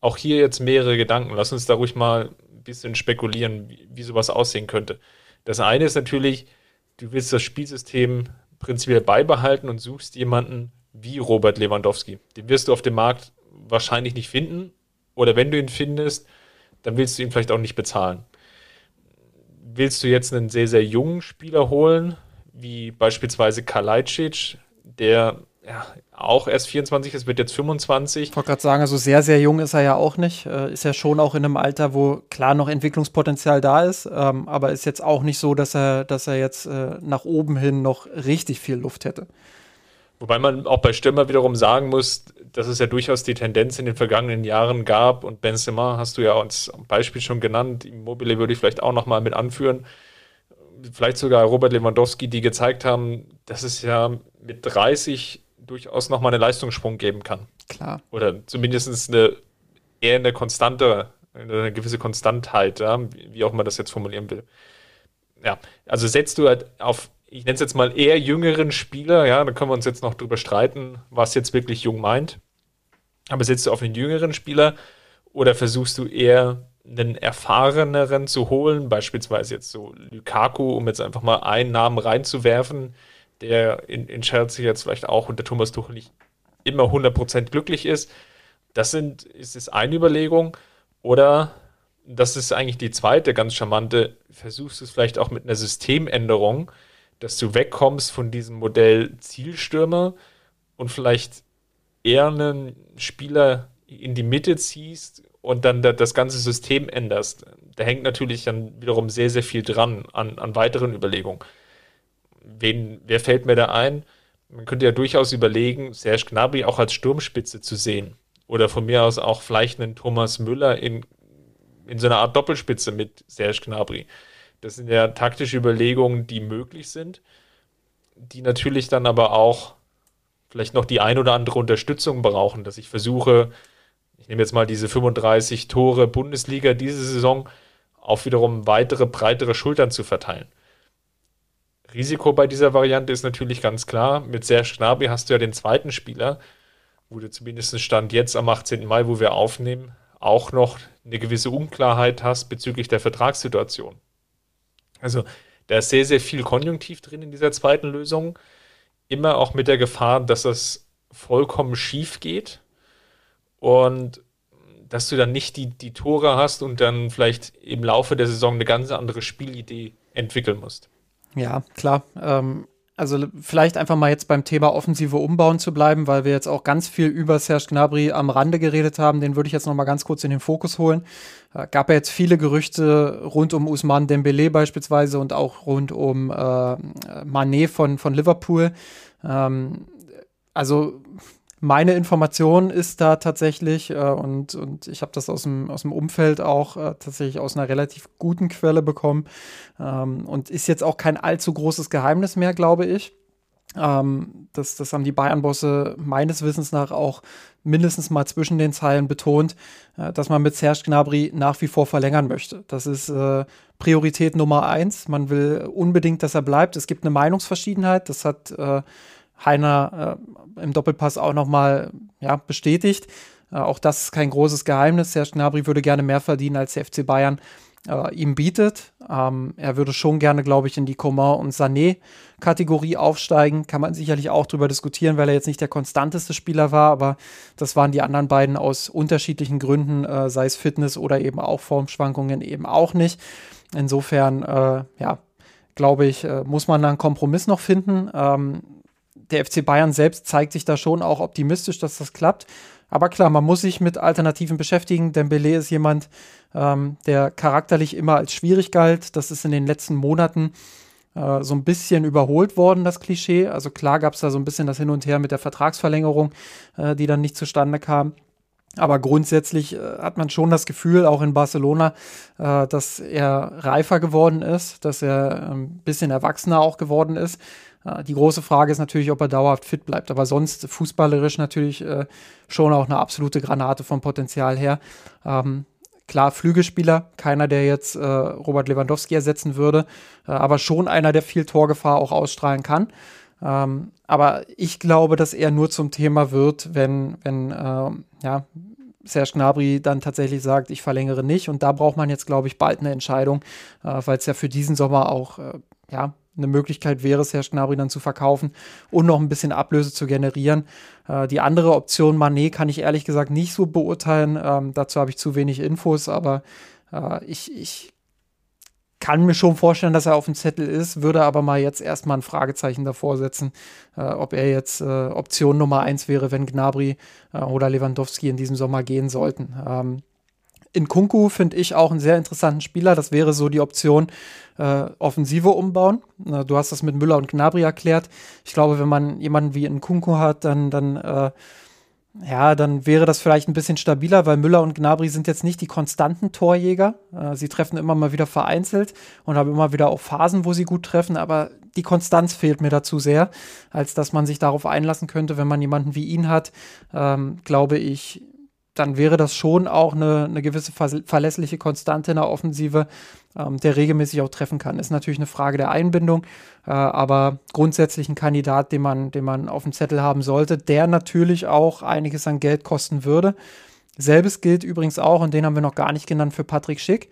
auch hier jetzt mehrere Gedanken. Lass uns da ruhig mal ein bisschen spekulieren, wie, wie sowas aussehen könnte. Das eine ist natürlich, du willst das Spielsystem prinzipiell beibehalten und suchst jemanden wie Robert Lewandowski. Den wirst du auf dem Markt wahrscheinlich nicht finden oder wenn du ihn findest, dann willst du ihn vielleicht auch nicht bezahlen. Willst du jetzt einen sehr, sehr jungen Spieler holen, wie beispielsweise Kalajdzic, der ja, auch erst 24 ist, wird jetzt 25. Ich wollte gerade sagen, also sehr, sehr jung ist er ja auch nicht. Äh, ist ja schon auch in einem Alter, wo klar noch Entwicklungspotenzial da ist, ähm, aber ist jetzt auch nicht so, dass er, dass er jetzt äh, nach oben hin noch richtig viel Luft hätte. Wobei man auch bei Stürmer wiederum sagen muss, dass es ja durchaus die Tendenz in den vergangenen Jahren gab und Benzema hast du ja als Beispiel schon genannt, Immobile würde ich vielleicht auch nochmal mit anführen, vielleicht sogar Robert Lewandowski, die gezeigt haben, dass es ja mit 30 durchaus nochmal einen Leistungssprung geben kann. Klar. Oder zumindest eine eher eine konstante, eine gewisse Konstantheit, ja, wie auch man das jetzt formulieren will. Ja, also setzt du halt auf ich nenne es jetzt mal eher jüngeren Spieler, ja, da können wir uns jetzt noch drüber streiten, was jetzt wirklich jung meint. Aber setzt du auf einen jüngeren Spieler oder versuchst du eher einen erfahreneren zu holen, beispielsweise jetzt so Lukaku, um jetzt einfach mal einen Namen reinzuwerfen, der in, in Chelsea jetzt vielleicht auch unter Thomas Tuchel nicht immer 100% glücklich ist. Das sind, ist es eine Überlegung. Oder, das ist eigentlich die zweite ganz charmante, versuchst du es vielleicht auch mit einer Systemänderung, dass du wegkommst von diesem Modell Zielstürmer und vielleicht eher einen Spieler in die Mitte ziehst und dann das ganze System änderst. Da hängt natürlich dann wiederum sehr, sehr viel dran an, an weiteren Überlegungen. Wen, wer fällt mir da ein? Man könnte ja durchaus überlegen, Serge Gnabry auch als Sturmspitze zu sehen. Oder von mir aus auch vielleicht einen Thomas Müller in, in so einer Art Doppelspitze mit Serge Gnabry. Das sind ja taktische Überlegungen, die möglich sind, die natürlich dann aber auch vielleicht noch die ein oder andere Unterstützung brauchen, dass ich versuche, ich nehme jetzt mal diese 35 Tore Bundesliga diese Saison, auf wiederum weitere, breitere Schultern zu verteilen. Risiko bei dieser Variante ist natürlich ganz klar. Mit Serge Gnabry hast du ja den zweiten Spieler, wo du zumindest Stand jetzt am 18. Mai, wo wir aufnehmen, auch noch eine gewisse Unklarheit hast bezüglich der Vertragssituation. Also da ist sehr, sehr viel Konjunktiv drin in dieser zweiten Lösung. Immer auch mit der Gefahr, dass das vollkommen schief geht und dass du dann nicht die, die Tore hast und dann vielleicht im Laufe der Saison eine ganz andere Spielidee entwickeln musst. Ja, klar. Ähm, also vielleicht einfach mal jetzt beim Thema offensive Umbauen zu bleiben, weil wir jetzt auch ganz viel über Serge Gnabry am Rande geredet haben. Den würde ich jetzt noch mal ganz kurz in den Fokus holen. Äh, gab ja jetzt viele Gerüchte rund um Usman Dembele beispielsweise und auch rund um äh, Manet von, von Liverpool. Ähm, also meine Information ist da tatsächlich, äh, und, und ich habe das aus dem, aus dem Umfeld auch äh, tatsächlich aus einer relativ guten Quelle bekommen ähm, und ist jetzt auch kein allzu großes Geheimnis mehr, glaube ich. Ähm, das, das haben die Bayern-Bosse meines Wissens nach auch mindestens mal zwischen den Zeilen betont, äh, dass man mit Serge Gnabry nach wie vor verlängern möchte. Das ist äh, Priorität Nummer eins. Man will unbedingt, dass er bleibt. Es gibt eine Meinungsverschiedenheit. Das hat äh, Heiner äh, im Doppelpass auch nochmal ja, bestätigt. Äh, auch das ist kein großes Geheimnis. Serge Gnabry würde gerne mehr verdienen, als der FC Bayern äh, ihm bietet. Ähm, er würde schon gerne, glaube ich, in die Coman und Sané-Kategorie aufsteigen. Kann man sicherlich auch drüber diskutieren, weil er jetzt nicht der konstanteste Spieler war, aber das waren die anderen beiden aus unterschiedlichen Gründen, äh, sei es Fitness oder eben auch Formschwankungen, eben auch nicht. Insofern, äh, ja, glaube ich, äh, muss man da einen Kompromiss noch finden. Ähm, der FC Bayern selbst zeigt sich da schon auch optimistisch, dass das klappt. Aber klar, man muss sich mit Alternativen beschäftigen. Dembele ist jemand, ähm, der charakterlich immer als schwierig galt. Das ist in den letzten Monaten äh, so ein bisschen überholt worden, das Klischee. Also klar gab es da so ein bisschen das Hin und Her mit der Vertragsverlängerung, äh, die dann nicht zustande kam. Aber grundsätzlich äh, hat man schon das Gefühl, auch in Barcelona, äh, dass er reifer geworden ist, dass er ein bisschen erwachsener auch geworden ist. Äh, die große Frage ist natürlich, ob er dauerhaft fit bleibt. Aber sonst fußballerisch natürlich äh, schon auch eine absolute Granate vom Potenzial her. Ähm, klar, Flügelspieler, keiner, der jetzt äh, Robert Lewandowski ersetzen würde, äh, aber schon einer, der viel Torgefahr auch ausstrahlen kann. Ähm, aber ich glaube, dass er nur zum Thema wird, wenn, wenn äh, ja, Serge Gnabry dann tatsächlich sagt, ich verlängere nicht. Und da braucht man jetzt, glaube ich, bald eine Entscheidung, äh, weil es ja für diesen Sommer auch äh, ja, eine Möglichkeit wäre, Serge Gnabry dann zu verkaufen und noch ein bisschen Ablöse zu generieren. Äh, die andere Option, Manet, kann ich ehrlich gesagt nicht so beurteilen. Ähm, dazu habe ich zu wenig Infos, aber äh, ich, ich kann mir schon vorstellen, dass er auf dem Zettel ist, würde aber mal jetzt erstmal ein Fragezeichen davor setzen, äh, ob er jetzt äh, Option Nummer eins wäre, wenn Gnabry äh, oder Lewandowski in diesem Sommer gehen sollten. Ähm, in Kunku finde ich auch einen sehr interessanten Spieler. Das wäre so die Option, äh, Offensive umbauen. Du hast das mit Müller und Gnabry erklärt. Ich glaube, wenn man jemanden wie in Kunku hat, dann, dann äh, ja, dann wäre das vielleicht ein bisschen stabiler, weil Müller und Gnabry sind jetzt nicht die konstanten Torjäger. Äh, sie treffen immer mal wieder vereinzelt und haben immer wieder auch Phasen, wo sie gut treffen, aber die Konstanz fehlt mir dazu sehr, als dass man sich darauf einlassen könnte, wenn man jemanden wie ihn hat, ähm, glaube ich, dann wäre das schon auch eine, eine gewisse verlässliche Konstante in der Offensive, ähm, der regelmäßig auch treffen kann. Ist natürlich eine Frage der Einbindung, äh, aber grundsätzlich ein Kandidat, den man, den man auf dem Zettel haben sollte, der natürlich auch einiges an Geld kosten würde. Selbes gilt übrigens auch, und den haben wir noch gar nicht genannt, für Patrick Schick.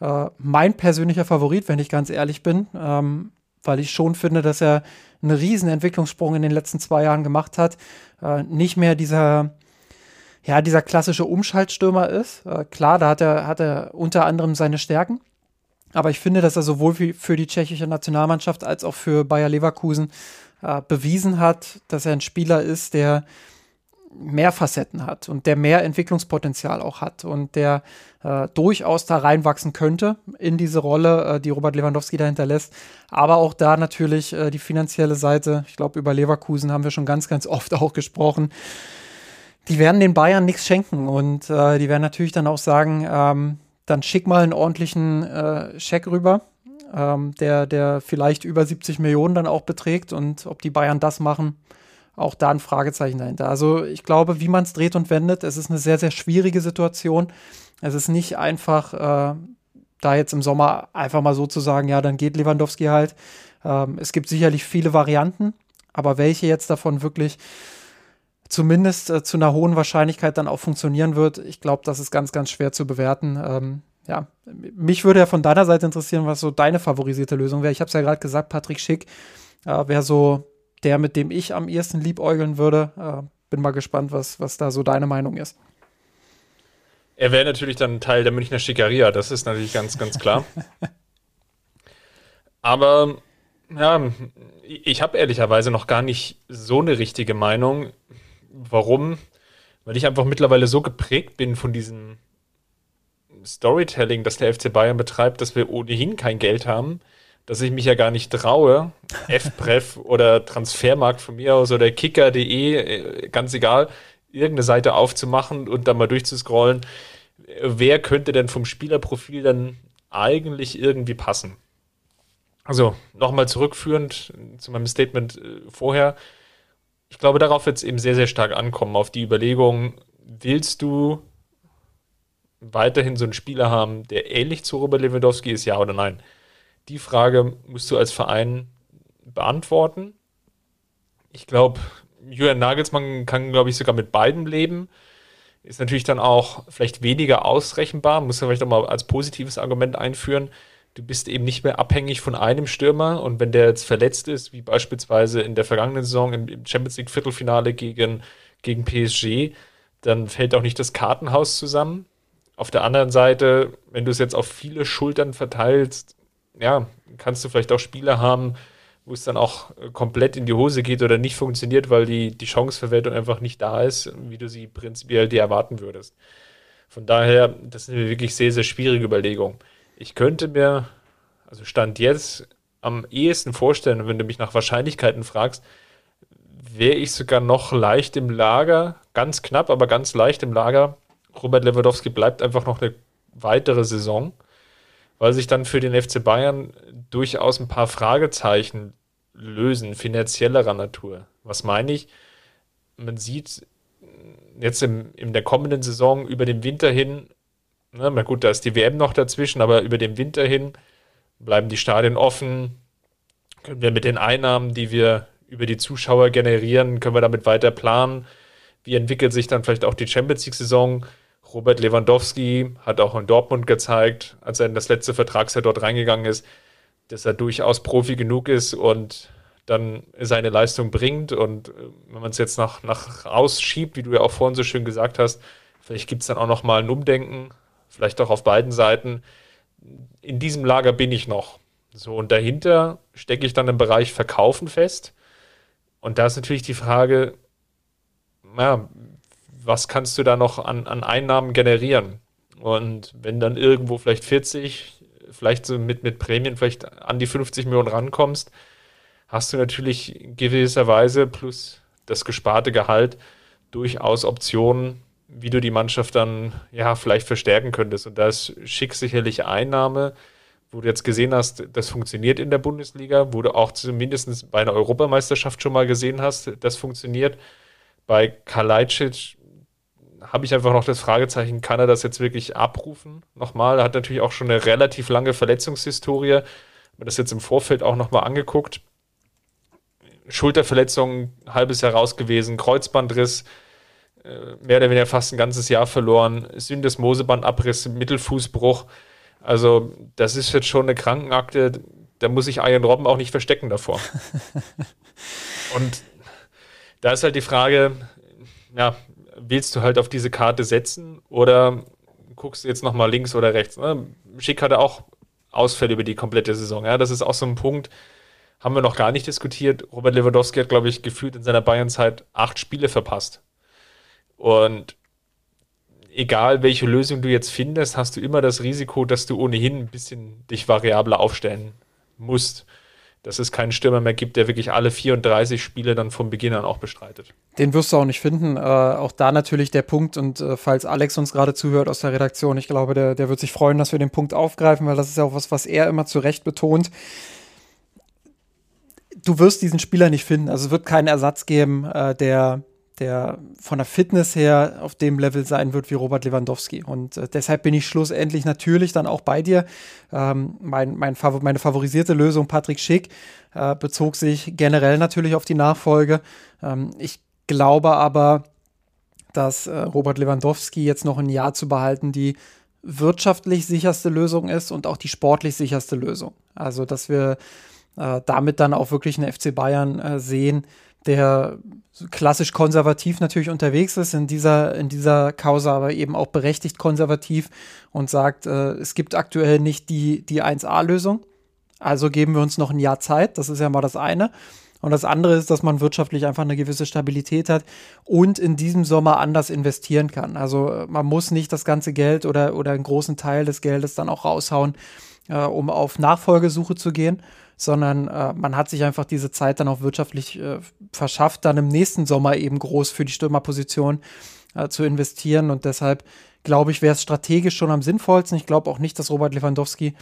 Äh, mein persönlicher Favorit, wenn ich ganz ehrlich bin, ähm, weil ich schon finde, dass er einen riesen Entwicklungssprung in den letzten zwei Jahren gemacht hat. Äh, nicht mehr dieser ja, dieser klassische Umschaltstürmer ist. Äh, klar, da hat er, hat er unter anderem seine Stärken. Aber ich finde, dass er sowohl für, die tschechische Nationalmannschaft als auch für Bayer Leverkusen äh, bewiesen hat, dass er ein Spieler ist, der mehr Facetten hat und der mehr Entwicklungspotenzial auch hat und der äh, durchaus da reinwachsen könnte in diese Rolle, äh, die Robert Lewandowski da hinterlässt. Aber auch da natürlich äh, die finanzielle Seite. Ich glaube, über Leverkusen haben wir schon ganz, ganz oft auch gesprochen die werden den Bayern nichts schenken und äh, die werden natürlich dann auch sagen, ähm, dann schick mal einen ordentlichen äh, Scheck rüber, ähm, der, der vielleicht über 70 Millionen dann auch beträgt und ob die Bayern das machen, auch da ein Fragezeichen dahinter. Also ich glaube, wie man es dreht und wendet, es ist eine sehr, sehr schwierige Situation. Es ist nicht einfach, äh, da jetzt im Sommer einfach mal so zu sagen, ja, dann geht Lewandowski halt. Ähm, es gibt sicherlich viele Varianten, aber welche jetzt davon wirklich zumindest äh, zu einer hohen Wahrscheinlichkeit dann auch funktionieren wird. Ich glaube, das ist ganz, ganz schwer zu bewerten. Ähm, ja, mich würde ja von deiner Seite interessieren, was so deine favorisierte Lösung wäre. Ich habe es ja gerade gesagt, Patrick Schick äh, wäre so der, mit dem ich am ehesten liebäugeln würde. Äh, bin mal gespannt, was, was da so deine Meinung ist. Er wäre natürlich dann Teil der Münchner Schickeria, das ist natürlich ganz, ganz klar. Aber ja, ich habe ehrlicherweise noch gar nicht so eine richtige Meinung. Warum? Weil ich einfach mittlerweile so geprägt bin von diesem Storytelling, das der FC Bayern betreibt, dass wir ohnehin kein Geld haben, dass ich mich ja gar nicht traue, FPref oder Transfermarkt von mir aus oder kicker.de, äh, ganz egal, irgendeine Seite aufzumachen und dann mal durchzuscrollen. Wer könnte denn vom Spielerprofil dann eigentlich irgendwie passen? Also nochmal zurückführend zu meinem Statement äh, vorher. Ich glaube, darauf wird es eben sehr, sehr stark ankommen, auf die Überlegung, willst du weiterhin so einen Spieler haben, der ähnlich zu Robert Lewandowski ist, ja oder nein? Die Frage musst du als Verein beantworten. Ich glaube, Julian Nagelsmann kann, glaube ich, sogar mit beiden leben. Ist natürlich dann auch vielleicht weniger ausrechenbar, muss man vielleicht auch mal als positives Argument einführen. Du bist eben nicht mehr abhängig von einem Stürmer und wenn der jetzt verletzt ist, wie beispielsweise in der vergangenen Saison im Champions League Viertelfinale gegen, gegen PSG, dann fällt auch nicht das Kartenhaus zusammen. Auf der anderen Seite, wenn du es jetzt auf viele Schultern verteilst, ja, kannst du vielleicht auch Spieler haben, wo es dann auch äh, komplett in die Hose geht oder nicht funktioniert, weil die, die Chanceverwertung einfach nicht da ist, wie du sie prinzipiell dir erwarten würdest. Von daher, das eine wirklich sehr, sehr schwierige Überlegung. Ich könnte mir, also Stand jetzt, am ehesten vorstellen, wenn du mich nach Wahrscheinlichkeiten fragst, wäre ich sogar noch leicht im Lager, ganz knapp, aber ganz leicht im Lager. Robert Lewandowski bleibt einfach noch eine weitere Saison weil sich dann für den FC Bayern durchaus ein paar Fragezeichen lösen, finanziellerer Natur. Was meine ich? Man sieht jetzt im, in der kommenden Saison über den Winter hin, na gut, da ist die WM noch dazwischen, aber über den Winter hin bleiben die Stadien offen, können wir mit den Einnahmen, die wir über die Zuschauer generieren, können wir damit weiter planen. Wie entwickelt sich dann vielleicht auch die Champions League-Saison? Robert Lewandowski hat auch in Dortmund gezeigt, als er in das letzte Vertragsjahr dort reingegangen ist, dass er durchaus Profi genug ist und dann seine Leistung bringt. Und äh, wenn man es jetzt nach, nach rausschiebt, wie du ja auch vorhin so schön gesagt hast, vielleicht gibt es dann auch noch mal ein Umdenken, vielleicht auch auf beiden Seiten. In diesem Lager bin ich noch. So, und dahinter stecke ich dann im Bereich Verkaufen fest. Und da ist natürlich die Frage, ja, was kannst du da noch an, an Einnahmen generieren? Und wenn dann irgendwo vielleicht 40, vielleicht so mit, mit Prämien vielleicht an die 50 Millionen rankommst, hast du natürlich gewisserweise plus das gesparte Gehalt durchaus Optionen, wie du die Mannschaft dann ja vielleicht verstärken könntest. Und da ist schick sicherlich Einnahme, wo du jetzt gesehen hast, das funktioniert in der Bundesliga, wo du auch zumindest bei einer Europameisterschaft schon mal gesehen hast, das funktioniert. Bei Kalajdzic habe ich einfach noch das Fragezeichen, kann er das jetzt wirklich abrufen? Nochmal, er hat natürlich auch schon eine relativ lange Verletzungshistorie. Mir das jetzt im Vorfeld auch nochmal angeguckt. Schulterverletzung, halbes Jahr raus gewesen, Kreuzbandriss, mehr oder weniger fast ein ganzes Jahr verloren, Syndesmosebandabriss, Mittelfußbruch. Also, das ist jetzt schon eine Krankenakte, da muss sich Ian Robben auch nicht verstecken davor. Und da ist halt die Frage, ja, willst du halt auf diese Karte setzen oder guckst du jetzt nochmal links oder rechts? Ne? Schick hatte auch Ausfälle über die komplette Saison. Ja, das ist auch so ein Punkt, haben wir noch gar nicht diskutiert. Robert Lewandowski hat, glaube ich, gefühlt in seiner Bayernzeit acht Spiele verpasst. Und egal welche Lösung du jetzt findest, hast du immer das Risiko, dass du ohnehin ein bisschen dich variabler aufstellen musst dass es keinen Stürmer mehr gibt, der wirklich alle 34 Spiele dann vom Beginn an auch bestreitet. Den wirst du auch nicht finden. Äh, auch da natürlich der Punkt und äh, falls Alex uns gerade zuhört aus der Redaktion, ich glaube, der, der wird sich freuen, dass wir den Punkt aufgreifen, weil das ist ja auch was, was er immer zu Recht betont. Du wirst diesen Spieler nicht finden. Also es wird keinen Ersatz geben, äh, der der von der Fitness her auf dem Level sein wird wie Robert Lewandowski. Und äh, deshalb bin ich schlussendlich natürlich dann auch bei dir. Ähm, mein, mein Favor meine favorisierte Lösung, Patrick Schick, äh, bezog sich generell natürlich auf die Nachfolge. Ähm, ich glaube aber, dass äh, Robert Lewandowski jetzt noch ein Jahr zu behalten die wirtschaftlich sicherste Lösung ist und auch die sportlich sicherste Lösung. Also, dass wir äh, damit dann auch wirklich eine FC Bayern äh, sehen, der klassisch konservativ natürlich unterwegs ist, in dieser, in dieser Causa aber eben auch berechtigt konservativ und sagt, äh, es gibt aktuell nicht die, die 1A-Lösung. Also geben wir uns noch ein Jahr Zeit. Das ist ja mal das eine. Und das andere ist, dass man wirtschaftlich einfach eine gewisse Stabilität hat und in diesem Sommer anders investieren kann. Also man muss nicht das ganze Geld oder, oder einen großen Teil des Geldes dann auch raushauen, äh, um auf Nachfolgesuche zu gehen, sondern äh, man hat sich einfach diese Zeit dann auch wirtschaftlich äh, verschafft, dann im nächsten Sommer eben groß für die Stürmerposition äh, zu investieren. Und deshalb glaube ich, wäre es strategisch schon am sinnvollsten. Ich glaube auch nicht, dass Robert Lewandowski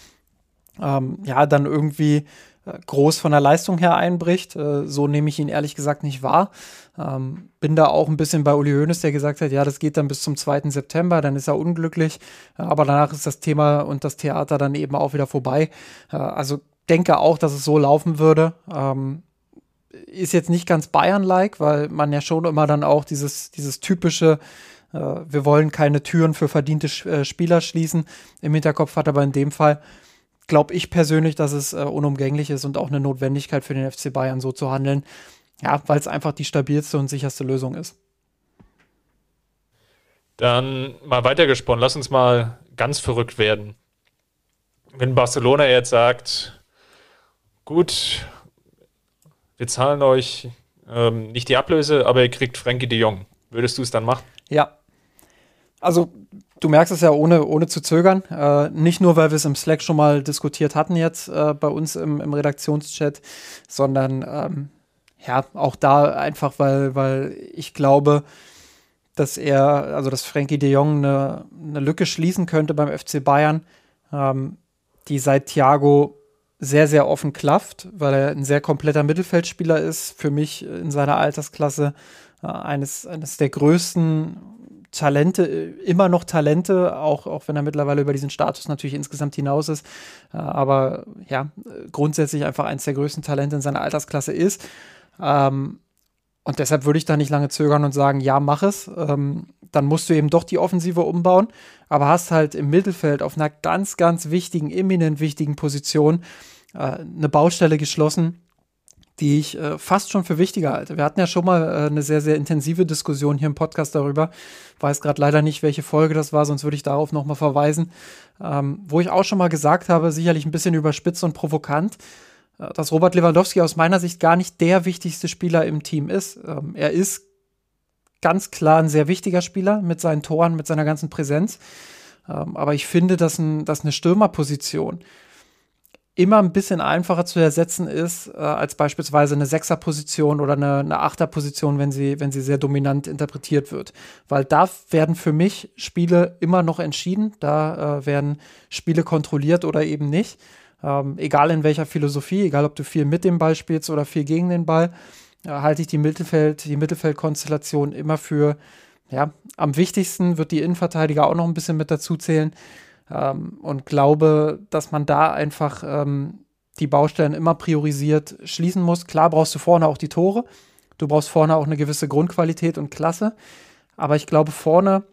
ähm, ja dann irgendwie äh, groß von der Leistung her einbricht. Äh, so nehme ich ihn ehrlich gesagt nicht wahr. Ähm, bin da auch ein bisschen bei Uli Hoeneß, der gesagt hat, ja, das geht dann bis zum 2. September, dann ist er unglücklich. Äh, aber danach ist das Thema und das Theater dann eben auch wieder vorbei. Also denke auch, dass es so laufen würde. Ähm, ist jetzt nicht ganz Bayern-like, weil man ja schon immer dann auch dieses, dieses typische äh, wir wollen keine Türen für verdiente äh, Spieler schließen im Hinterkopf hat, aber in dem Fall glaube ich persönlich, dass es äh, unumgänglich ist und auch eine Notwendigkeit für den FC Bayern so zu handeln. Ja, weil es einfach die stabilste und sicherste Lösung ist. Dann mal weitergesponnen, lass uns mal ganz verrückt werden. Wenn Barcelona jetzt sagt, gut, wir zahlen euch ähm, nicht die Ablöse, aber ihr kriegt Frankie de Jong. Würdest du es dann machen? Ja. Also Du merkst es ja ohne, ohne zu zögern. Äh, nicht nur, weil wir es im Slack schon mal diskutiert hatten jetzt äh, bei uns im, im Redaktionschat, sondern ähm, ja, auch da einfach, weil, weil ich glaube, dass er, also dass Frankie de Jong eine, eine Lücke schließen könnte beim FC Bayern, ähm, die seit Thiago sehr, sehr offen klafft, weil er ein sehr kompletter Mittelfeldspieler ist. Für mich in seiner Altersklasse äh, eines, eines der größten Talente, immer noch Talente, auch, auch wenn er mittlerweile über diesen Status natürlich insgesamt hinaus ist. Äh, aber ja, grundsätzlich einfach eines der größten Talente in seiner Altersklasse ist. Ähm, und deshalb würde ich da nicht lange zögern und sagen, ja, mach es. Ähm, dann musst du eben doch die Offensive umbauen, aber hast halt im Mittelfeld auf einer ganz, ganz wichtigen, eminent wichtigen Position äh, eine Baustelle geschlossen, die ich äh, fast schon für wichtiger halte. Wir hatten ja schon mal äh, eine sehr, sehr intensive Diskussion hier im Podcast darüber. Weiß gerade leider nicht, welche Folge das war, sonst würde ich darauf nochmal verweisen. Ähm, wo ich auch schon mal gesagt habe, sicherlich ein bisschen überspitzt und provokant, dass Robert Lewandowski aus meiner Sicht gar nicht der wichtigste Spieler im Team ist. Ähm, er ist ganz klar ein sehr wichtiger Spieler mit seinen Toren, mit seiner ganzen Präsenz. Ähm, aber ich finde, dass, ein, dass eine Stürmerposition immer ein bisschen einfacher zu ersetzen ist, äh, als beispielsweise eine Sechserposition oder eine, eine Achterposition, wenn sie, wenn sie sehr dominant interpretiert wird. Weil da werden für mich Spiele immer noch entschieden, da äh, werden Spiele kontrolliert oder eben nicht. Ähm, egal in welcher Philosophie, egal ob du viel mit dem Ball spielst oder viel gegen den Ball, äh, halte ich die Mittelfeld, die Mittelfeldkonstellation immer für ja, am wichtigsten wird die Innenverteidiger auch noch ein bisschen mit dazu zählen. Ähm, und glaube, dass man da einfach ähm, die Baustellen immer priorisiert schließen muss. Klar brauchst du vorne auch die Tore. Du brauchst vorne auch eine gewisse Grundqualität und Klasse. Aber ich glaube, vorne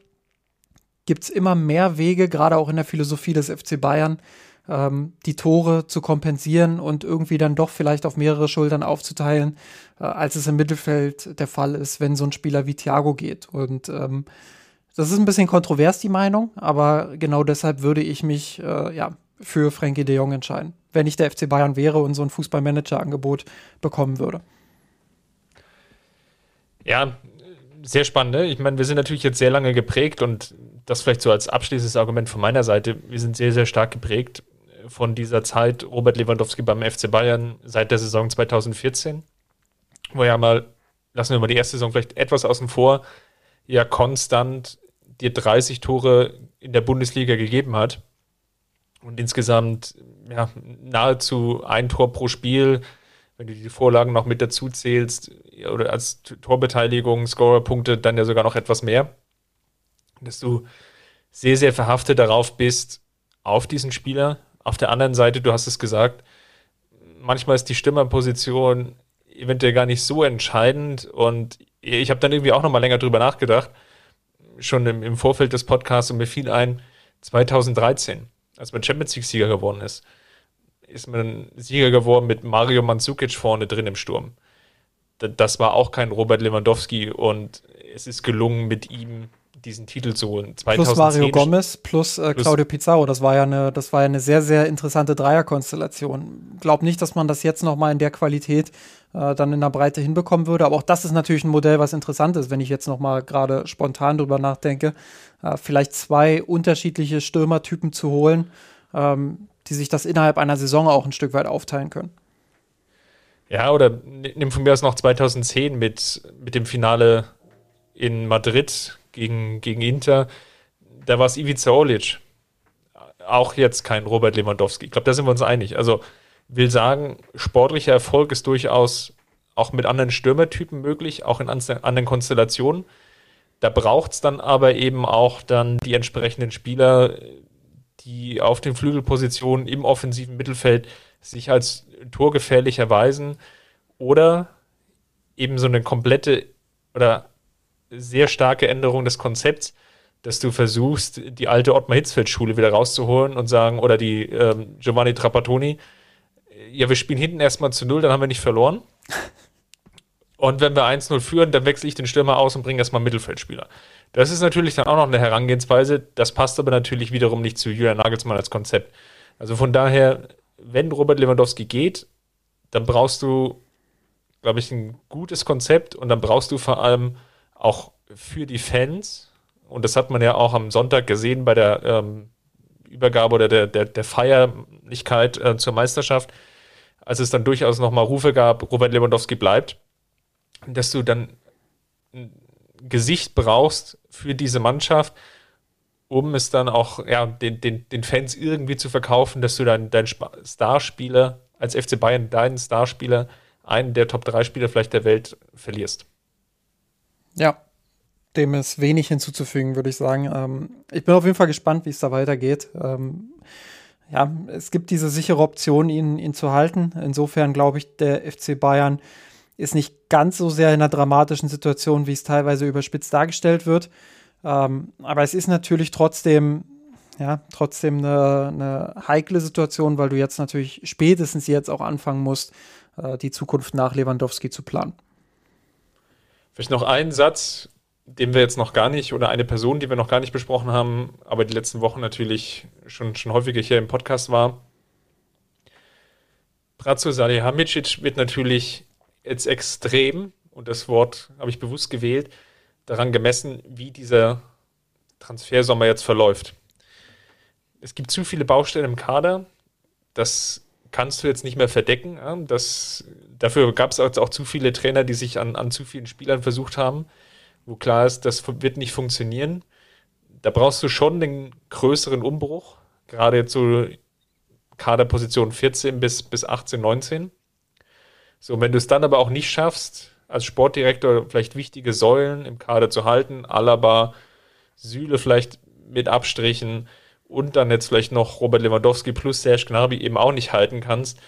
gibt es immer mehr Wege, gerade auch in der Philosophie des FC Bayern, ähm, die Tore zu kompensieren und irgendwie dann doch vielleicht auf mehrere Schultern aufzuteilen, äh, als es im Mittelfeld der Fall ist, wenn so ein Spieler wie Thiago geht. Und ähm, das ist ein bisschen kontrovers, die Meinung, aber genau deshalb würde ich mich äh, ja, für Frankie de Jong entscheiden, wenn ich der FC Bayern wäre und so ein Fußballmanager-Angebot bekommen würde. Ja, sehr spannend. Ne? Ich meine, wir sind natürlich jetzt sehr lange geprägt und das vielleicht so als abschließendes Argument von meiner Seite. Wir sind sehr, sehr stark geprägt von dieser Zeit Robert Lewandowski beim FC Bayern seit der Saison 2014, wo ja mal, lassen wir mal die erste Saison vielleicht etwas außen vor, ja konstant dir 30 Tore in der Bundesliga gegeben hat und insgesamt ja, nahezu ein Tor pro Spiel, wenn du die Vorlagen noch mit dazu zählst oder als Torbeteiligung, Scorerpunkte, dann ja sogar noch etwas mehr, dass du sehr, sehr verhaftet darauf bist, auf diesen Spieler. Auf der anderen Seite, du hast es gesagt, manchmal ist die Stimmerposition eventuell gar nicht so entscheidend und ich habe dann irgendwie auch noch mal länger drüber nachgedacht schon im, im Vorfeld des Podcasts und mir fiel ein, 2013, als man Champions League-Sieger geworden ist, ist man Sieger geworden mit Mario Mandzukic vorne drin im Sturm. Das war auch kein Robert Lewandowski und es ist gelungen, mit ihm diesen Titel zu holen. 2010 plus Mario Gomez plus, äh, Claudio Pizarro. Das war ja eine, das war ja eine sehr, sehr interessante Dreierkonstellation. Glaub nicht, dass man das jetzt noch mal in der Qualität äh, dann in der Breite hinbekommen würde. Aber auch das ist natürlich ein Modell, was interessant ist, wenn ich jetzt noch mal gerade spontan drüber nachdenke. Äh, vielleicht zwei unterschiedliche Stürmertypen zu holen, ähm, die sich das innerhalb einer Saison auch ein Stück weit aufteilen können. Ja, oder nimm von mir aus noch 2010 mit, mit dem Finale in Madrid gegen, gegen Inter. Da war es Ivica Olic. Auch jetzt kein Robert Lewandowski. Ich glaube, da sind wir uns einig. Also will sagen, sportlicher Erfolg ist durchaus auch mit anderen Stürmertypen möglich, auch in anderen Konstellationen. Da braucht es dann aber eben auch dann die entsprechenden Spieler, die auf den Flügelpositionen im offensiven Mittelfeld sich als torgefährlich erweisen oder eben so eine komplette oder sehr starke Änderung des Konzepts, dass du versuchst, die alte Ottmar Hitzfeld-Schule wieder rauszuholen und sagen, oder die ähm, Giovanni Trapattoni, ja, wir spielen hinten erstmal zu null, dann haben wir nicht verloren. Und wenn wir 1-0 führen, dann wechsle ich den Stürmer aus und bringe erstmal Mittelfeldspieler. Das ist natürlich dann auch noch eine Herangehensweise. Das passt aber natürlich wiederum nicht zu Julian Nagelsmann als Konzept. Also von daher, wenn Robert Lewandowski geht, dann brauchst du, glaube ich, ein gutes Konzept und dann brauchst du vor allem auch für die Fans, und das hat man ja auch am Sonntag gesehen bei der ähm, Übergabe oder der, der, der Feierlichkeit äh, zur Meisterschaft, als es dann durchaus nochmal Rufe gab, Robert Lewandowski bleibt, dass du dann ein Gesicht brauchst für diese Mannschaft, um es dann auch ja, den, den, den Fans irgendwie zu verkaufen, dass du dann deinen Starspieler als FC Bayern, deinen Starspieler, einen der Top 3 Spieler vielleicht der Welt verlierst. Ja, dem ist wenig hinzuzufügen, würde ich sagen. Ähm, ich bin auf jeden Fall gespannt, wie es da weitergeht. Ähm, ja, es gibt diese sichere Option, ihn, ihn zu halten. Insofern glaube ich, der FC Bayern ist nicht ganz so sehr in einer dramatischen Situation, wie es teilweise überspitzt dargestellt wird. Ähm, aber es ist natürlich trotzdem, ja, trotzdem eine, eine, heikle Situation, weil du jetzt natürlich spätestens jetzt auch anfangen musst, äh, die Zukunft nach Lewandowski zu planen. Vielleicht noch einen Satz, den wir jetzt noch gar nicht, oder eine Person, die wir noch gar nicht besprochen haben, aber die letzten Wochen natürlich schon, schon häufiger hier im Podcast war. Bratzo Salihamidzic wird natürlich jetzt extrem, und das Wort habe ich bewusst gewählt, daran gemessen, wie dieser Transfersommer jetzt verläuft. Es gibt zu viele Baustellen im Kader, das kannst du jetzt nicht mehr verdecken. Das, dafür gab es auch zu viele Trainer, die sich an, an zu vielen Spielern versucht haben wo klar ist, das wird nicht funktionieren. Da brauchst du schon den größeren Umbruch, gerade so Kaderposition 14 bis, bis 18, 19. So, wenn du es dann aber auch nicht schaffst, als Sportdirektor vielleicht wichtige Säulen im Kader zu halten, Alaba, Süle vielleicht mit Abstrichen und dann jetzt vielleicht noch Robert Lewandowski plus Serge Gnabry eben auch nicht halten kannst,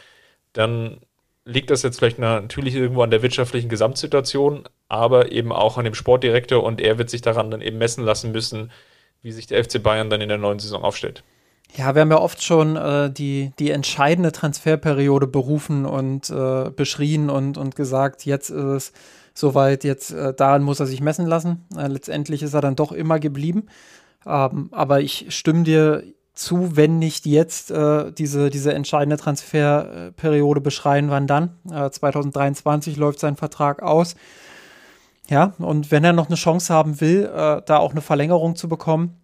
dann liegt das jetzt vielleicht natürlich irgendwo an der wirtschaftlichen Gesamtsituation, aber eben auch an dem Sportdirektor und er wird sich daran dann eben messen lassen müssen, wie sich der FC Bayern dann in der neuen Saison aufstellt. Ja, wir haben ja oft schon äh, die, die entscheidende Transferperiode berufen und äh, beschrien und, und gesagt, jetzt ist es soweit, jetzt äh, daran muss er sich messen lassen. Äh, letztendlich ist er dann doch immer geblieben. Ähm, aber ich stimme dir zu, wenn nicht jetzt äh, diese, diese entscheidende Transferperiode beschreien, wann dann? Äh, 2023 läuft sein Vertrag aus. Ja, und wenn er noch eine Chance haben will, äh, da auch eine Verlängerung zu bekommen,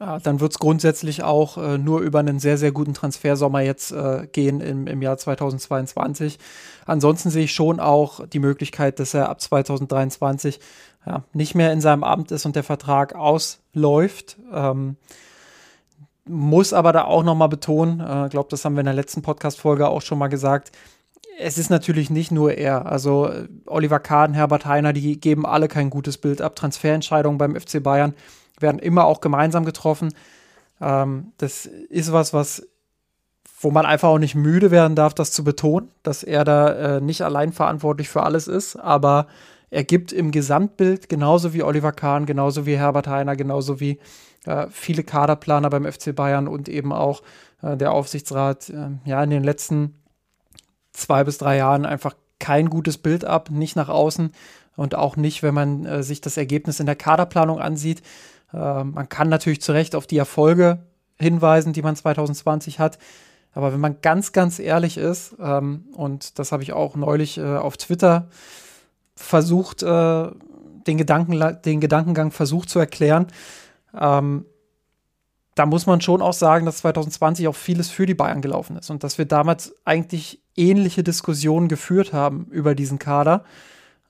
äh, dann wird es grundsätzlich auch äh, nur über einen sehr, sehr guten Transfersommer jetzt äh, gehen im, im Jahr 2022. Ansonsten sehe ich schon auch die Möglichkeit, dass er ab 2023 ja, nicht mehr in seinem Amt ist und der Vertrag ausläuft. Ähm, muss aber da auch nochmal betonen, ich äh, glaube, das haben wir in der letzten Podcast-Folge auch schon mal gesagt, es ist natürlich nicht nur er. Also äh, Oliver Kahn, Herbert Heiner, die geben alle kein gutes Bild ab. Transferentscheidungen beim FC Bayern werden immer auch gemeinsam getroffen. Ähm, das ist was, was wo man einfach auch nicht müde werden darf, das zu betonen, dass er da äh, nicht allein verantwortlich für alles ist, aber er gibt im Gesamtbild genauso wie Oliver Kahn, genauso wie Herbert Heiner, genauso wie äh, viele Kaderplaner beim FC Bayern und eben auch äh, der Aufsichtsrat äh, ja in den letzten zwei bis drei Jahren einfach kein gutes Bild ab, nicht nach außen und auch nicht, wenn man äh, sich das Ergebnis in der Kaderplanung ansieht. Äh, man kann natürlich zu Recht auf die Erfolge hinweisen, die man 2020 hat. Aber wenn man ganz, ganz ehrlich ist, ähm, und das habe ich auch neulich äh, auf Twitter versucht, äh, den, Gedanken, den Gedankengang versucht zu erklären, ähm, da muss man schon auch sagen, dass 2020 auch vieles für die Bayern gelaufen ist und dass wir damals eigentlich ähnliche Diskussionen geführt haben über diesen Kader.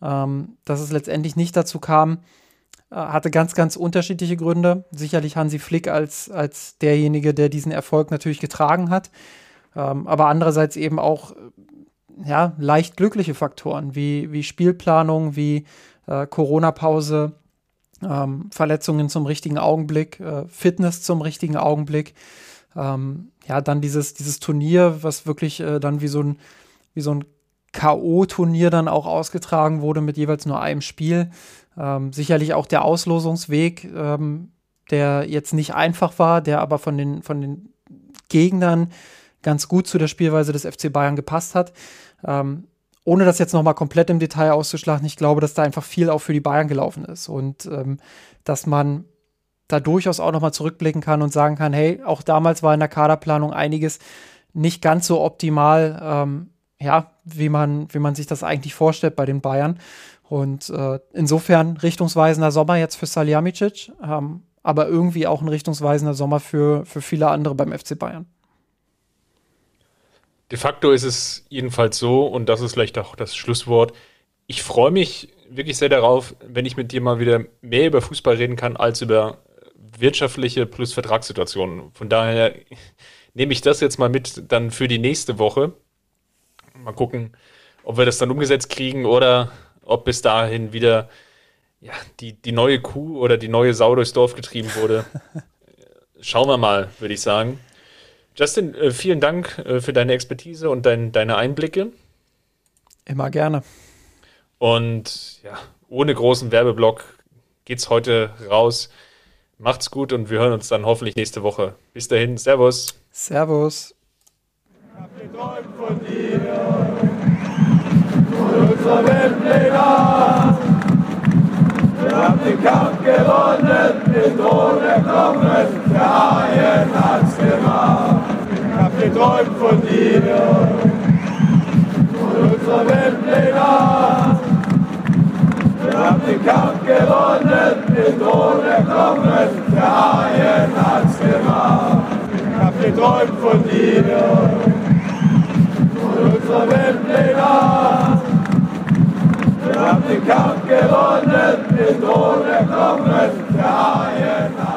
Ähm, dass es letztendlich nicht dazu kam, äh, hatte ganz, ganz unterschiedliche Gründe. Sicherlich Hansi Flick als, als derjenige, der diesen Erfolg natürlich getragen hat. Ähm, aber andererseits eben auch ja, leicht glückliche Faktoren wie, wie Spielplanung, wie äh, Corona-Pause, ähm, Verletzungen zum richtigen Augenblick, äh, Fitness zum richtigen Augenblick. Ähm, ja, dann dieses, dieses Turnier, was wirklich äh, dann wie so ein, so ein K.O.-Turnier dann auch ausgetragen wurde mit jeweils nur einem Spiel. Ähm, sicherlich auch der Auslosungsweg, ähm, der jetzt nicht einfach war, der aber von den, von den Gegnern ganz gut zu der Spielweise des FC Bayern gepasst hat. Ähm, ohne das jetzt nochmal komplett im Detail auszuschlagen, ich glaube, dass da einfach viel auch für die Bayern gelaufen ist und ähm, dass man da durchaus auch nochmal zurückblicken kann und sagen kann, hey, auch damals war in der Kaderplanung einiges nicht ganz so optimal, ähm, ja, wie man, wie man sich das eigentlich vorstellt bei den Bayern. Und äh, insofern richtungsweisender Sommer jetzt für Salihamidzic, ähm, aber irgendwie auch ein richtungsweisender Sommer für, für viele andere beim FC Bayern. De facto ist es jedenfalls so, und das ist vielleicht auch das Schlusswort. Ich freue mich wirklich sehr darauf, wenn ich mit dir mal wieder mehr über Fußball reden kann als über wirtschaftliche plus Vertragssituationen. Von daher nehme ich das jetzt mal mit dann für die nächste Woche. Mal gucken, ob wir das dann umgesetzt kriegen oder ob bis dahin wieder ja, die, die neue Kuh oder die neue Sau durchs Dorf getrieben wurde. Schauen wir mal, würde ich sagen. Justin, äh, vielen Dank äh, für deine Expertise und dein, deine Einblicke. Immer gerne. Und ja, ohne großen Werbeblock geht's heute raus. Macht's gut und wir hören uns dann hoffentlich nächste Woche. Bis dahin, Servus. Servus. Ich hab geträumt von dir, von unserer Weltpläne. Wir haben den Kampf gewonnen, den Thron erkommen, der Haien hat's gemacht. Hab geträumt von dir, von unserer Weltpläne. Wir haben den Kampf gewonnen, den Thron erkommen, der Haien hat's gemacht. Ich hab geträumt von dir, von unserer Weltpläne. Wir haben den Kampf gewonnen, den Thron erkommen, der Haien